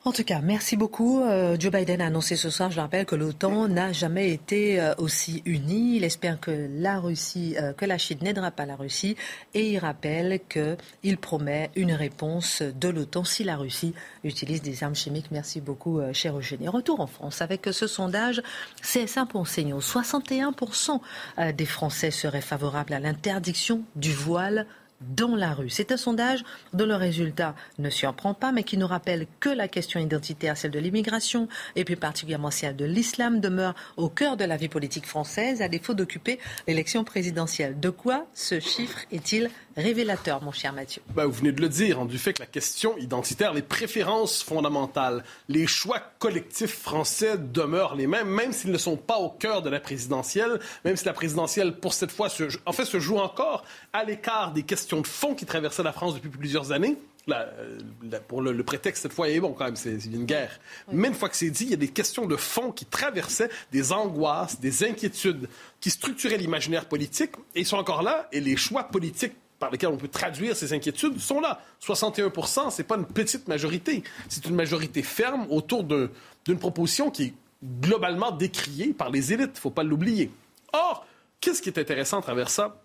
En tout cas, merci beaucoup. Euh, Joe Biden a annoncé ce soir, je le rappelle, que l'OTAN n'a jamais été euh, aussi unie. Il espère que la Russie, euh, que la Chine n'aidera pas la Russie, et il rappelle qu'il promet une réponse de l'OTAN si la Russie utilise des armes chimiques. Merci beaucoup, cher Eugénie. Retour en France avec ce sondage CSA pour 61% des Français seraient favorables à l'interdiction du voile dans la rue. C'est un sondage dont le résultat ne surprend pas, mais qui nous rappelle que la question identitaire, celle de l'immigration, et plus particulièrement celle de l'islam, demeure au cœur de la vie politique française, à défaut d'occuper l'élection présidentielle. De quoi ce chiffre est-il révélateur, mon cher Mathieu ben, Vous venez de le dire, hein, du fait que la question identitaire, les préférences fondamentales, les choix collectifs français demeurent les mêmes, même s'ils ne sont pas au cœur de la présidentielle, même si la présidentielle, pour cette fois, se, en fait, se joue encore à l'écart des questions de fond qui traversaient la France depuis plusieurs années. Euh, pour le, prétexte, cette fois, est bon quand même, c'est une guerre. Mais une fois que c'est dit, il y a des questions de fond qui traversaient des angoisses, des inquiétudes, qui structuraient l'imaginaire politique, et ils sont encore là, et les choix politiques par on peut traduire ces inquiétudes sont là. 61% c'est pas une petite majorité. C'est une majorité ferme autour d'une proposition qui est globalement décriée par les élites. Il ne faut pas l'oublier. Or, qu'est-ce qui est intéressant à travers ça?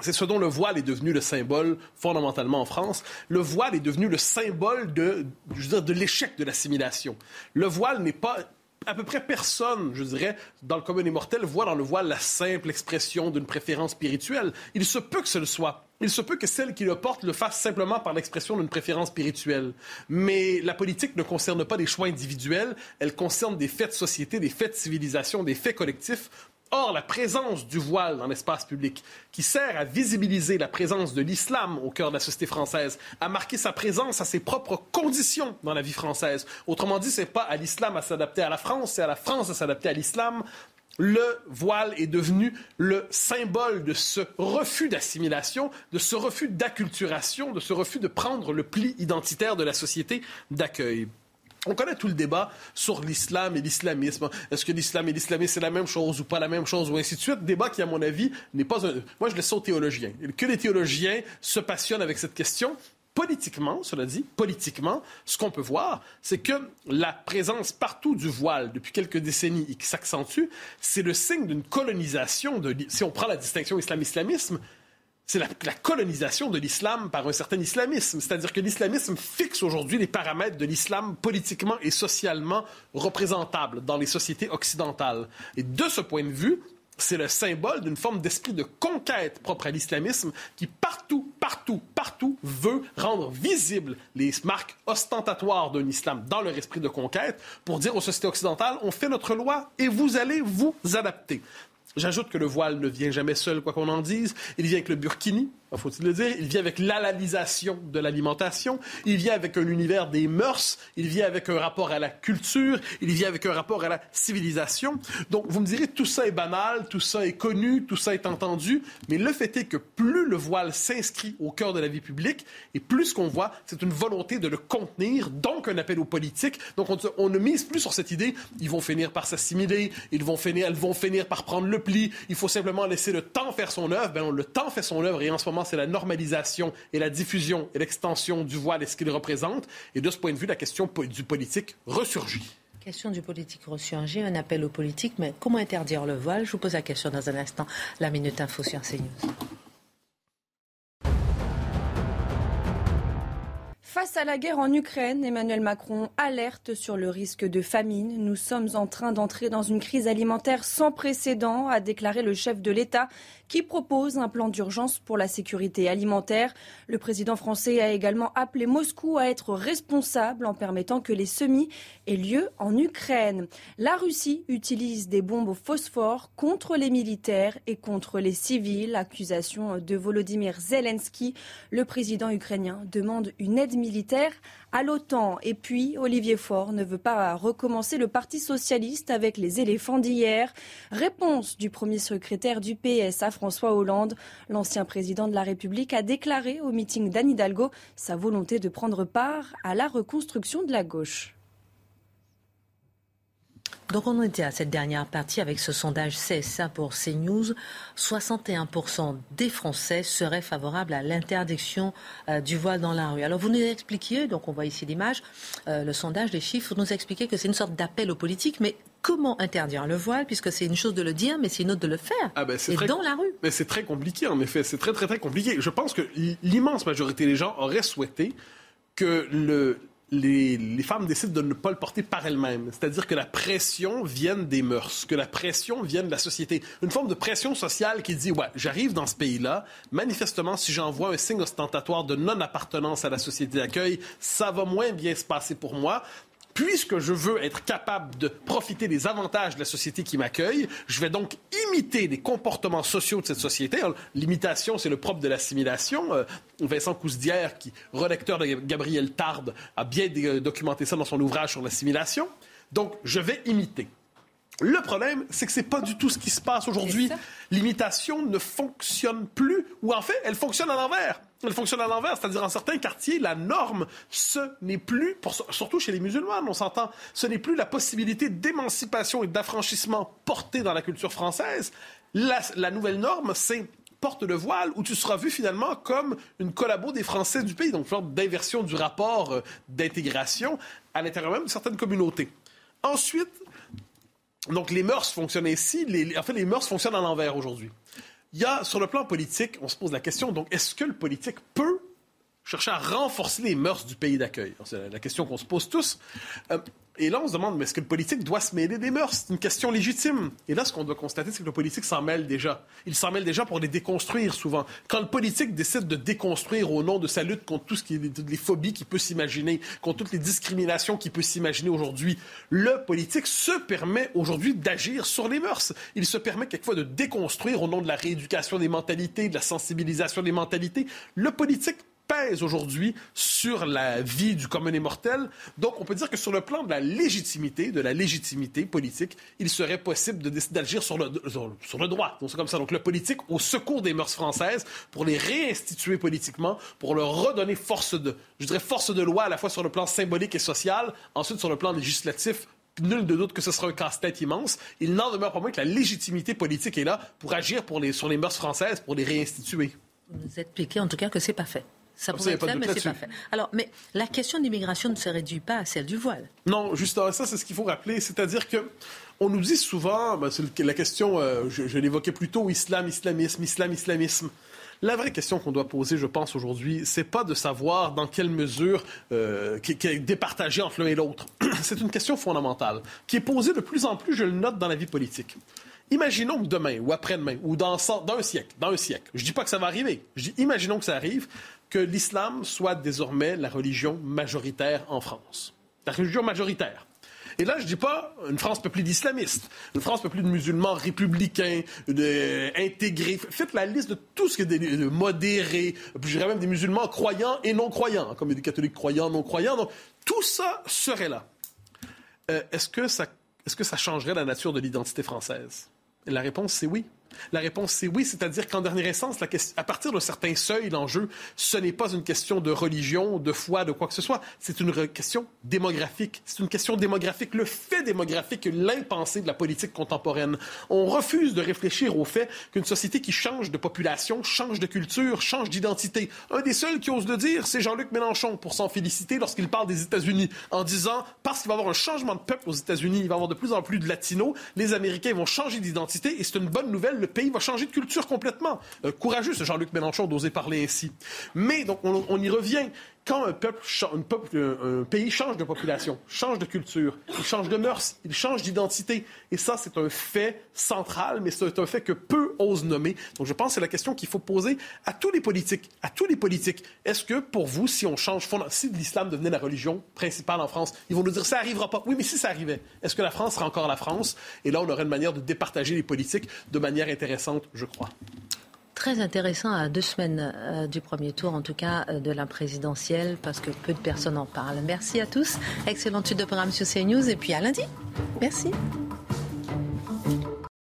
C'est ce dont le voile est devenu le symbole fondamentalement en France. Le voile est devenu le symbole de, de l'échec de l'assimilation. Le voile n'est pas à peu près personne, je dirais, dans le commun des mortels, voit dans le voile la simple expression d'une préférence spirituelle. Il se peut que ce le soit. Il se peut que celle qui le porte le fasse simplement par l'expression d'une préférence spirituelle. Mais la politique ne concerne pas des choix individuels, elle concerne des faits de société, des faits de civilisation, des faits collectifs Or, la présence du voile dans l'espace public, qui sert à visibiliser la présence de l'islam au cœur de la société française, a marqué sa présence à ses propres conditions dans la vie française. Autrement dit, c'est pas à l'islam à s'adapter à la France, c'est à la France à s'adapter à l'islam. Le voile est devenu le symbole de ce refus d'assimilation, de ce refus d'acculturation, de ce refus de prendre le pli identitaire de la société d'accueil. On connaît tout le débat sur l'islam et l'islamisme. Est-ce que l'islam et l'islamisme, c'est la même chose ou pas la même chose, ou ainsi de suite? Débat qui, à mon avis, n'est pas un... Moi, je laisse ça aux théologiens. Que les théologiens se passionnent avec cette question. Politiquement, cela dit, politiquement, ce qu'on peut voir, c'est que la présence partout du voile depuis quelques décennies et qui s'accentue, c'est le signe d'une colonisation de... Si on prend la distinction islam-islamisme, c'est la, colonisation de l'islam par un certain islamisme. C'est-à-dire que l'islamisme fixe aujourd'hui les paramètres de l'islam politiquement et socialement représentables dans les sociétés occidentales. Et de ce point de vue, c'est le symbole d'une forme d'esprit de conquête propre à l'islamisme qui partout, partout, partout veut rendre visibles les marques ostentatoires d'un islam dans leur esprit de conquête pour dire aux sociétés occidentales, on fait notre loi et vous allez vous adapter. J'ajoute que le voile ne vient jamais seul, quoi qu'on en dise. Il vient avec le burkini, faut-il le dire? Il vient avec l'alalisation de l'alimentation. Il vient avec un univers des mœurs. Il vient avec un rapport à la culture. Il vient avec un rapport à la civilisation. Donc, vous me direz, tout ça est banal, tout ça est connu, tout ça est entendu. Mais le fait est que plus le voile s'inscrit au cœur de la vie publique, et plus ce qu'on voit, c'est une volonté de le contenir, donc un appel aux politiques. Donc, on, ne mise plus sur cette idée, ils vont finir par s'assimiler, ils vont finir, elles vont finir par prendre le pli, il faut simplement laisser le temps faire son œuvre. Ben, le temps fait son œuvre, et en ce moment, c'est la normalisation et la diffusion et l'extension du voile et ce qu'il représente. Et de ce point de vue, la question du politique ressurgit. Question du politique ressurgit, un appel au politique, mais comment interdire le voile? Je vous pose la question dans un instant. La Minute Info sur CNews. Face à la guerre en Ukraine, Emmanuel Macron alerte sur le risque de famine. Nous sommes en train d'entrer dans une crise alimentaire sans précédent, a déclaré le chef de l'État qui propose un plan d'urgence pour la sécurité alimentaire. Le président français a également appelé Moscou à être responsable en permettant que les semis aient lieu en Ukraine. La Russie utilise des bombes au phosphore contre les militaires et contre les civils. Accusation de Volodymyr Zelensky. Le président ukrainien demande une aide militaire à l'OTAN. Et puis, Olivier Faure ne veut pas recommencer le Parti socialiste avec les éléphants d'hier. Réponse du premier secrétaire du PS à François Hollande. L'ancien président de la République a déclaré au meeting d'Anne Hidalgo sa volonté de prendre part à la reconstruction de la gauche. Donc on était à cette dernière partie avec ce sondage CSA pour CNews. 61% des Français seraient favorables à l'interdiction euh, du voile dans la rue. Alors vous nous expliquiez, donc on voit ici l'image, euh, le sondage, les chiffres, vous nous expliquez que c'est une sorte d'appel aux politiques, mais comment interdire le voile, puisque c'est une chose de le dire, mais c'est une autre de le faire. Ah ben, et dans la rue. Mais c'est très compliqué, en effet. C'est très, très, très compliqué. Je pense que l'immense majorité des gens auraient souhaité que le, les, femmes décident de ne pas le porter par elles-mêmes. C'est-à-dire que la pression vienne des mœurs, que la pression vienne de la société. Une forme de pression sociale qui dit, ouais, j'arrive dans ce pays-là, manifestement, si j'envoie un signe ostentatoire de non-appartenance à la société d'accueil, ça va moins bien se passer pour moi puisque je veux être capable de profiter des avantages de la société qui m'accueille, je vais donc imiter les comportements sociaux de cette société. L'imitation, c'est le propre de l'assimilation. Euh, Vincent Cousdière, qui, relecteur de Gabriel Tarde, a bien documenté ça dans son ouvrage sur l'assimilation. Donc, je vais imiter. Le problème, c'est que ce n'est pas du tout ce qui se passe aujourd'hui. L'imitation ne fonctionne plus, ou en fait, elle fonctionne à l'envers. Elle fonctionne à l'envers, c'est-à-dire en certains quartiers, la norme, ce n'est plus, surtout chez les musulmans, on s'entend, ce n'est plus la possibilité d'émancipation et d'affranchissement portée dans la culture française. La, nouvelle norme, c'est porte le voile ou tu seras vu finalement comme une collabo des Français du pays, donc une sorte d'inversion du rapport euh, d'intégration à l'intérieur même de certaines communautés. Ensuite, donc les mœurs fonctionnent ainsi, en fait les mœurs fonctionnent à l'envers aujourd'hui. Il y a, sur le plan politique, on se pose la question, donc est-ce que le politique peut chercher à renforcer les mœurs du pays d'accueil? C'est la question qu'on se pose tous. Euh, et là, on se demande, mais est-ce que le politique doit se mêler des mœurs? C'est une question légitime. Et là, ce qu'on doit constater, c'est que le politique s'en mêle déjà. Il s'en mêle déjà pour les déconstruire souvent. Quand le politique décide de déconstruire au nom de sa lutte contre tout ce qui est les phobies qu'il peut s'imaginer, contre toutes les discriminations qu'il peut s'imaginer aujourd'hui, le politique se permet aujourd'hui d'agir sur les mœurs. Il se permet quelquefois de déconstruire au nom de la rééducation des mentalités, de la sensibilisation des mentalités. Le politique pèse aujourd'hui sur la vie du commun mortel. Donc, on peut dire que sur le plan de la légitimité, de la légitimité politique, il serait possible d'agir sur le, sur, le droit. Donc, c'est comme ça. Donc, le politique au secours des mœurs françaises pour les réinstituer politiquement, pour leur redonner force de, je dirais, force de loi à la fois sur le plan symbolique et social, ensuite sur le plan législatif, nul de doute que ce sera un casse-tête immense. Il n'en demeure pas moins que la légitimité politique est là pour agir pour les, sur les mœurs françaises, pour les réinstituer. Vous êtes piqué en tout cas que c'est pas fait. Ça pourrait être fait, mais c'est pas fait. Alors, mais la question d'immigration ne se réduit pas à celle du voile. Non, justement, ça, c'est ce qu'il faut rappeler. C'est-à-dire que on nous dit souvent, ben, c'est la question, euh, je, l'évoquais plus tôt, islam, islamisme, islam, islamisme. La vraie question qu'on doit poser, je pense, aujourd'hui, c'est pas de savoir dans quelle mesure euh, qui, est départagée entre l'un et l'autre. [CLEARS THROAT] c'est une question fondamentale qui est posée de plus en plus, je le note, dans la vie politique. Imaginons que demain ou après-demain ou dans, dans un siècle, dans un siècle, je dis pas que ça va arriver, je dis imaginons que ça arrive, que l'islam soit désormais la religion majoritaire en France. La religion majoritaire. Et là, je ne dis pas une France peuplée d'islamistes, une France peuplée de musulmans républicains, de, intégrés. Faites la liste de tout ce qui est de, modéré, je dirais même des musulmans croyants et non croyants, comme des catholiques croyants, non croyants. Donc, tout ça serait là. Euh, est-ce, que ça, est-ce que ça changerait la nature de l'identité française? Et la réponse, c'est oui. La réponse, c'est oui, c'est-à-dire qu'en dernière instance, à partir d'un certain seuil, l'enjeu, ce n'est pas une question de religion, de foi, de quoi que ce soit, c'est une question démographique. C'est une question démographique, le fait démographique, l'impensé de la politique contemporaine. On refuse de réfléchir au fait qu'une société qui change de population, change de culture, change d'identité. Un des seuls qui ose le dire, c'est Jean-Luc Mélenchon, pour s'en féliciter lorsqu'il parle des États-Unis, en disant, parce qu'il va y avoir un changement de peuple aux États-Unis, il va y avoir de plus en plus de latinos, les Américains vont changer d'identité, et c'est une bonne nouvelle le pays va changer de culture complètement. Euh, courageux, ce Jean-Luc Mélenchon d'oser parler ainsi. Mais, donc, on, y revient. Quand un, peuple, un, pays change de population, change de culture, il change de mœurs, il change d'identité. Et ça, c'est un fait central, mais c'est un fait que peu osent nommer. Donc, je pense que c'est la question qu'il faut poser à tous les politiques. À tous les politiques. Est-ce que, pour vous, si on change, si l'islam devenait la religion principale en France, ils vont nous dire ça n'arrivera pas. Oui, mais si ça arrivait, est-ce que la France sera encore la France? Et là, on aurait une manière de départager les politiques de manière intéressante, je crois très intéressant à deux semaines euh, du premier tour, en tout cas euh, de la présidentielle, parce que peu de personnes en parlent. Merci à tous. Excellente suite de programme sur CNews et puis à lundi. Merci.